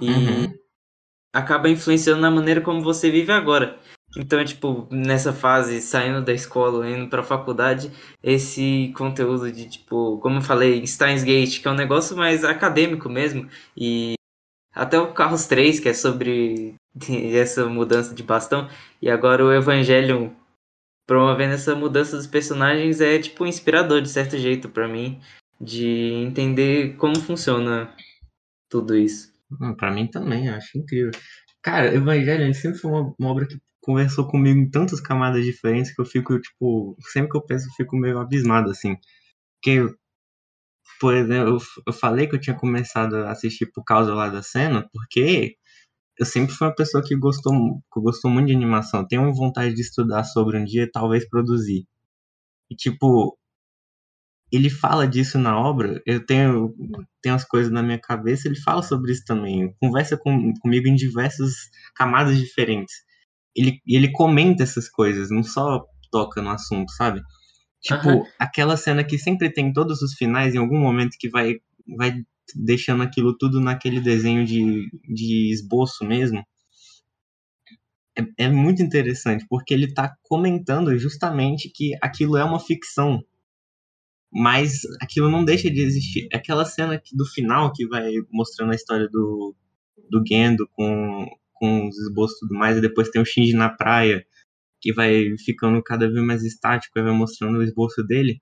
E Uhum. acaba influenciando na maneira como você vive agora. Então, tipo, nessa fase, saindo da escola, indo pra faculdade, esse conteúdo de, tipo, como eu falei, Steins Gate, que é um negócio mais acadêmico mesmo, e até o Carros 3, que é sobre (laughs) essa mudança de bastão, e agora o Evangelion promovendo essa mudança dos personagens é, tipo, inspirador de certo jeito pra mim, de entender como funciona tudo isso. Hum, Pra mim também, acho incrível. Cara, Evangelho, sempre foi uma, uma obra que conversou comigo em tantas camadas diferentes que eu fico, tipo, sempre que eu penso, eu fico meio abismado, assim. Porque, por exemplo, eu, falei que eu tinha começado a assistir por causa lá da cena, porque eu sempre fui uma pessoa que gostou, que gostou muito de animação. Tenho vontade de estudar sobre um dia talvez produzir. E, tipo, ele fala disso na obra, eu tenho, tenho as coisas na minha cabeça, ele fala sobre isso também, conversa com, comigo em diversas camadas diferentes. Ele, ele comenta essas coisas, não só toca no assunto, sabe? Tipo, aquela cena que sempre tem todos os finais, em algum momento que vai, vai deixando aquilo tudo naquele desenho de, de esboço mesmo. É, é muito interessante, porque ele tá comentando justamente que aquilo é uma ficção, mas aquilo não deixa de existir. Aquela cena do final que vai mostrando a história do, do Gendo com, com os esboços e tudo mais, e depois tem o Shinji na praia, que vai ficando cada vez mais estático, e vai mostrando o esboço dele.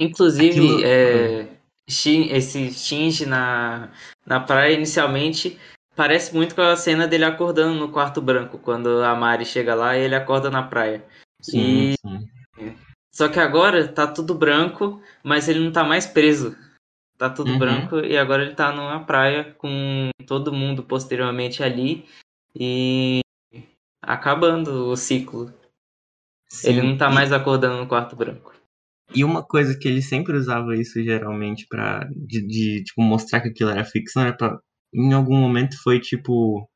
Inclusive, Aquilo- é, esse Shinji na, na praia, inicialmente, parece muito com a cena dele acordando no quarto branco, quando a Mari chega lá e ele acorda na praia. Sim, E- sim. Só que agora tá tudo branco, mas ele não tá mais preso. Tá tudo Uhum. branco e agora ele tá numa praia com todo mundo posteriormente ali e acabando o ciclo. Sim. Ele não tá mais acordando no quarto branco. E uma coisa que ele sempre usava isso geralmente pra de, de, tipo mostrar que aquilo era ficção, era pra, em algum momento foi tipo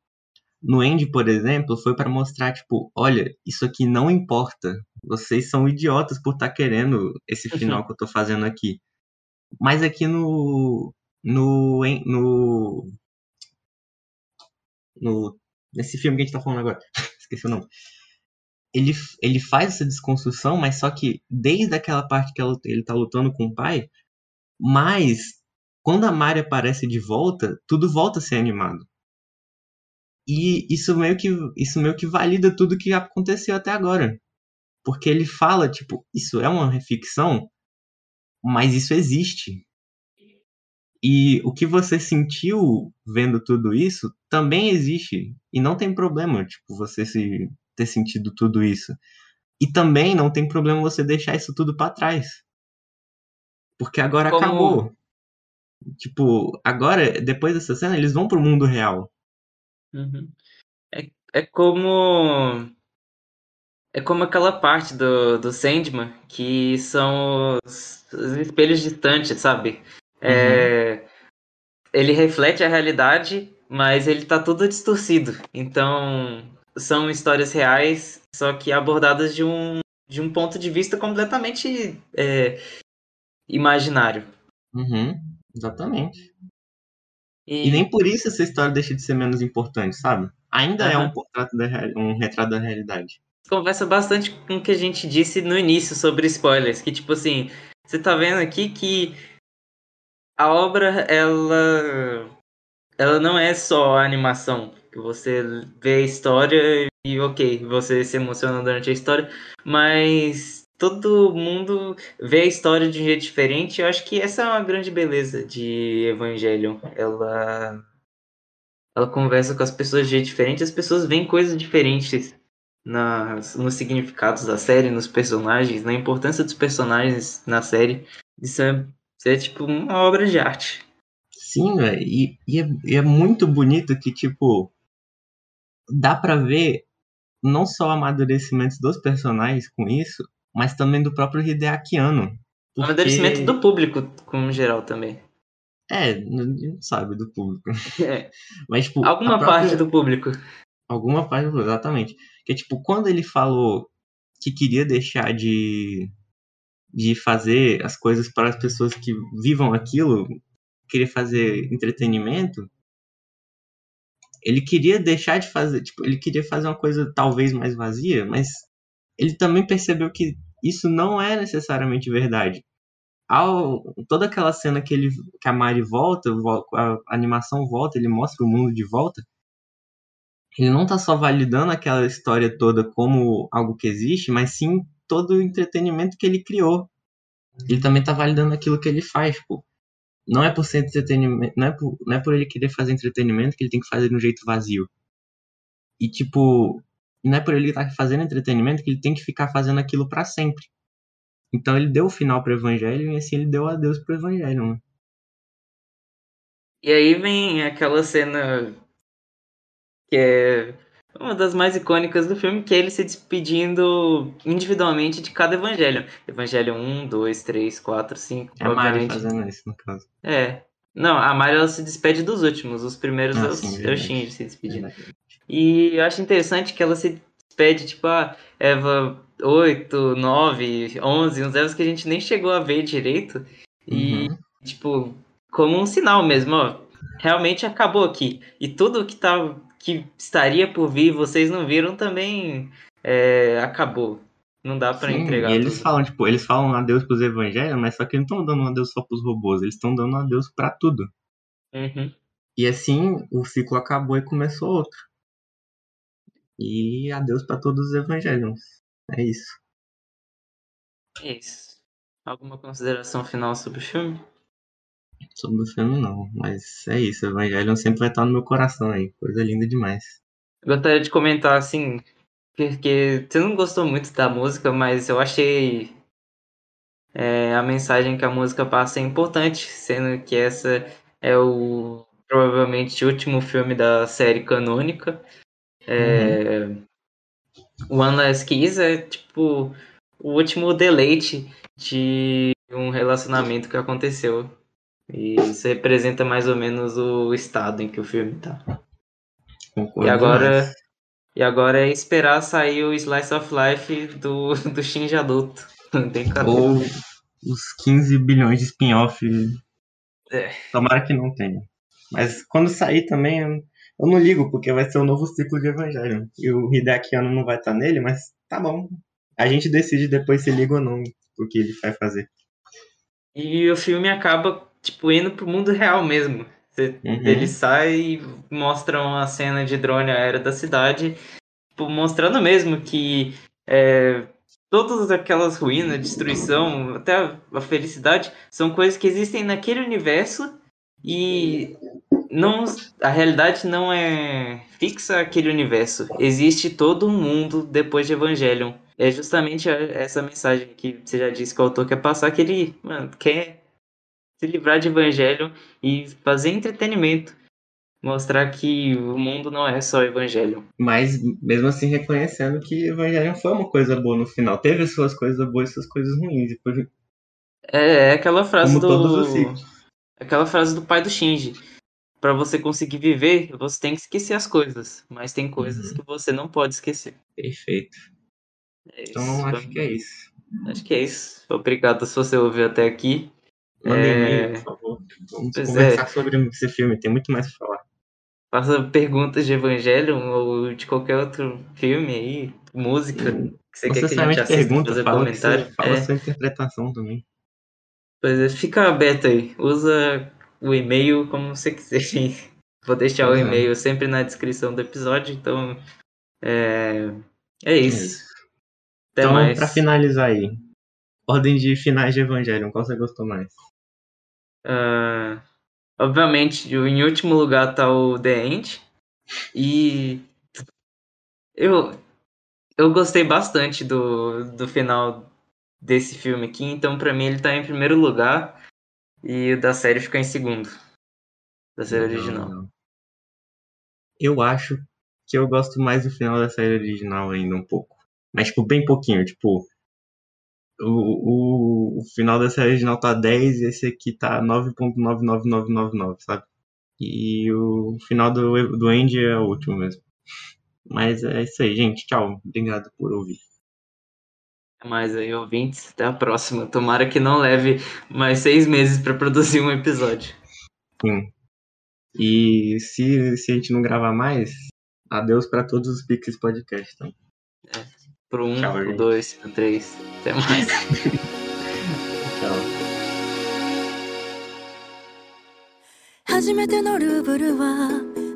no End, por exemplo, foi pra mostrar tipo, olha, isso aqui não importa. Vocês são idiotas por estar querendo esse final que eu tô fazendo aqui. Mas aqui no no no no nesse filme que a gente tá falando agora, (laughs) esqueci o nome. Ele, ele faz essa desconstrução, mas só que desde aquela parte que ela- ele tá lutando com o pai, mas quando a Mari aparece de volta, tudo volta a ser animado. E isso meio que isso meio que valida tudo que aconteceu até agora. Porque ele fala, tipo, isso é uma ficção, mas isso existe. E o que você sentiu vendo tudo isso também existe. E não tem problema, tipo, você se ter sentido tudo isso. E também não tem problema você deixar isso tudo pra trás. Porque agora Como- acabou. Tipo, agora, depois dessa cena, eles vão pro mundo real. Uhum. É, é como. É como aquela parte do, do Sandman que são os, os espelhos distantes, sabe? É, ele reflete a realidade, mas ele tá todo distorcido. Então, são histórias reais, só que abordadas de um, de um ponto de vista completamente é, imaginário. Uhum, exatamente. E, E nem por isso essa história deixa de ser menos importante, sabe? Ainda é Aham. um, portrato da um retrato da realidade. conversa bastante com o que a gente disse no início sobre spoilers, que tipo assim, você tá vendo aqui que a obra ela ela não é só a animação, que você vê a história e OK, você se emociona durante a história, mas todo mundo vê a história de um jeito diferente. Eu acho que essa é uma grande beleza de Evangelion. Ela ela conversa com as pessoas de jeito diferente, as pessoas veem coisas diferentes nas, nos significados da série, nos personagens, na importância dos personagens na série. Isso é, isso é tipo uma obra de arte. Sim, velho. E, e, é, e é muito bonito que, tipo, dá pra ver não só o amadurecimento dos personagens com isso, mas também do próprio Hideaki Anno. O amadurecimento do público, como geral, também. É, não sabe do público. (laughs) É, (laughs) Mas, tipo, alguma própria- parte do público. Alguma parte, do- exatamente. Que tipo, quando ele falou que queria deixar de, de fazer as coisas para as pessoas que vivam aquilo, queria fazer entretenimento, ele queria deixar de fazer, tipo, ele queria fazer uma coisa talvez mais vazia, mas ele também percebeu que isso não é necessariamente verdade. Ao, toda aquela cena que ele que a Mari volta, vo- a animação volta, ele mostra o mundo de volta, ele não tá só validando aquela história toda como algo que existe, mas sim todo o entretenimento que ele criou. Ele também tá validando aquilo que ele faz, pô. Não é por ser entretenimento, não é por, não é por ele querer fazer entretenimento que ele tem que fazer de um jeito vazio. E tipo, não é por ele estar fazendo entretenimento que ele tem que ficar fazendo aquilo pra sempre. Então ele deu o final pro evangelho e assim ele deu adeus pro evangelho, né? E aí vem aquela cena que é uma das mais icônicas do filme, que é ele se despedindo individualmente de cada evangelho. Evangelho 1, 2, 3, 4, 5, É a Mari fazendo isso, no caso. É. Não, a Mari ela se despede dos últimos. Os primeiros Ah, é sim, é o verdade. Shinji se despedindo. E eu acho interessante que ela se despede, tipo, a Eva 8, 9, 11, uns Evas que a gente nem chegou a ver direito. E, Uhum. tipo, como um sinal mesmo, ó. Realmente acabou aqui. E tudo que, tá, que estaria por vir, vocês não viram, também é, acabou. Não dá Sim, entregar e eles tudo. falam, tipo, eles falam adeus pros evangelhos, mas só que eles não estão dando um adeus só pros robôs, eles estão dando um adeus pra tudo. Uhum. E assim, o ciclo acabou e começou outro. E adeus pra todos os evangelhos. É isso. Isso. Alguma consideração final sobre o filme? Sobre o filme não, mas é isso, Evangelion sempre vai estar no meu coração aí, coisa linda demais. Gostaria de comentar assim, porque você não gostou muito da música, mas eu achei é, a mensagem que a música passa é importante, sendo que essa é o provavelmente o último filme da série canônica. É, One Last Kiss é tipo o último deleite de um relacionamento que aconteceu. E isso representa mais ou menos o estado em que o filme tá. Concordo E agora, demais. e agora é esperar sair o Slice of Life do, (laughs) do Shinji adulto. Não tem cabelo. Ou os 15 bilhões de spin-off. É. Tomara que não tenha. Mas quando sair também, eu não ligo, porque vai ser o novo ciclo de Evangelho. E o Hideaki Anno não vai estar nele, mas tá bom. A gente decide depois se liga ou não o que ele vai fazer. E o filme acaba, tipo, indo pro mundo real mesmo. Você- Uhum. Ele sai e mostra uma cena de drone aéreo da cidade, tipo, mostrando mesmo que é, todas aquelas ruínas, destruição, até a, a felicidade, são coisas que existem naquele universo e não, a realidade não é fixa aquele universo. Existe todo um mundo depois de Evangelion. É justamente essa mensagem que você já disse que o autor quer passar, que ele mano, quer se livrar de Evangelion e fazer entretenimento. Mostrar que o mundo não é só Evangelion. Mas mesmo assim reconhecendo que Evangelho foi uma coisa boa no final. Teve suas coisas boas e suas coisas ruins. Depois, É, é aquela frase Como do. Aquela frase do pai do Shinji. Pra você conseguir viver, você tem que esquecer as coisas. Mas tem coisas Uhum. que você não pode esquecer. perfeito. É isso. Então acho que é isso. Acho que é isso. Obrigado se você ouviu até aqui. Manda É. e-mail, por favor. Vamos Pois conversar sobre esse filme. Tem muito mais pra falar. Faça perguntas de Evangelion ou de qualquer outro filme aí, música. Que você quer que a gente assista, pergunta, fazer fala, comentário. fala É. sua interpretação também. Pois é, fica aberto aí. Usa o e-mail como você quiser. (laughs) Vou deixar o é. e-mail sempre na descrição do episódio, então é, é isso. Até então, mais. pra finalizar aí, ordem de finais de Evangelion, qual você gostou mais? Ah, obviamente, em último lugar tá o The End. E eu, eu gostei bastante do, do final desse filme aqui, então pra mim ele tá em primeiro lugar e o da série fica em segundo. Da série Legal, original. legal. Eu acho que eu gosto mais do final da série original ainda um pouco. Mas, tipo, bem pouquinho. Tipo, o, o, o final da série original tá 10 e esse aqui tá 9.99999, sabe? E o final do, do End é o último mesmo. Mas é isso aí, gente. Tchau. Obrigado por ouvir. Até mais aí, ouvintes. Até a próxima. Tomara que não leve mais seis meses pra produzir um episódio. Sim. E se, se a gente não gravar mais, adeus pra todos os Pix Podcast. Então. Pro um, Tchau, pro gente. dois, pro três. Até mais. Tchau. (laughs) 初めてのルーブルは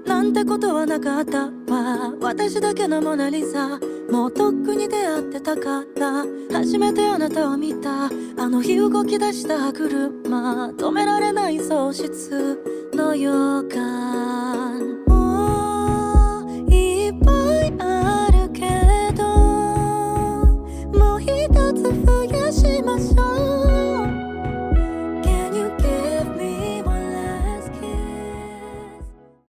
なんてことはなかったわ私だけのモナリザもうとっくに出会ってたから初めてあなたを見たあの日動き出した車止められない喪失の予感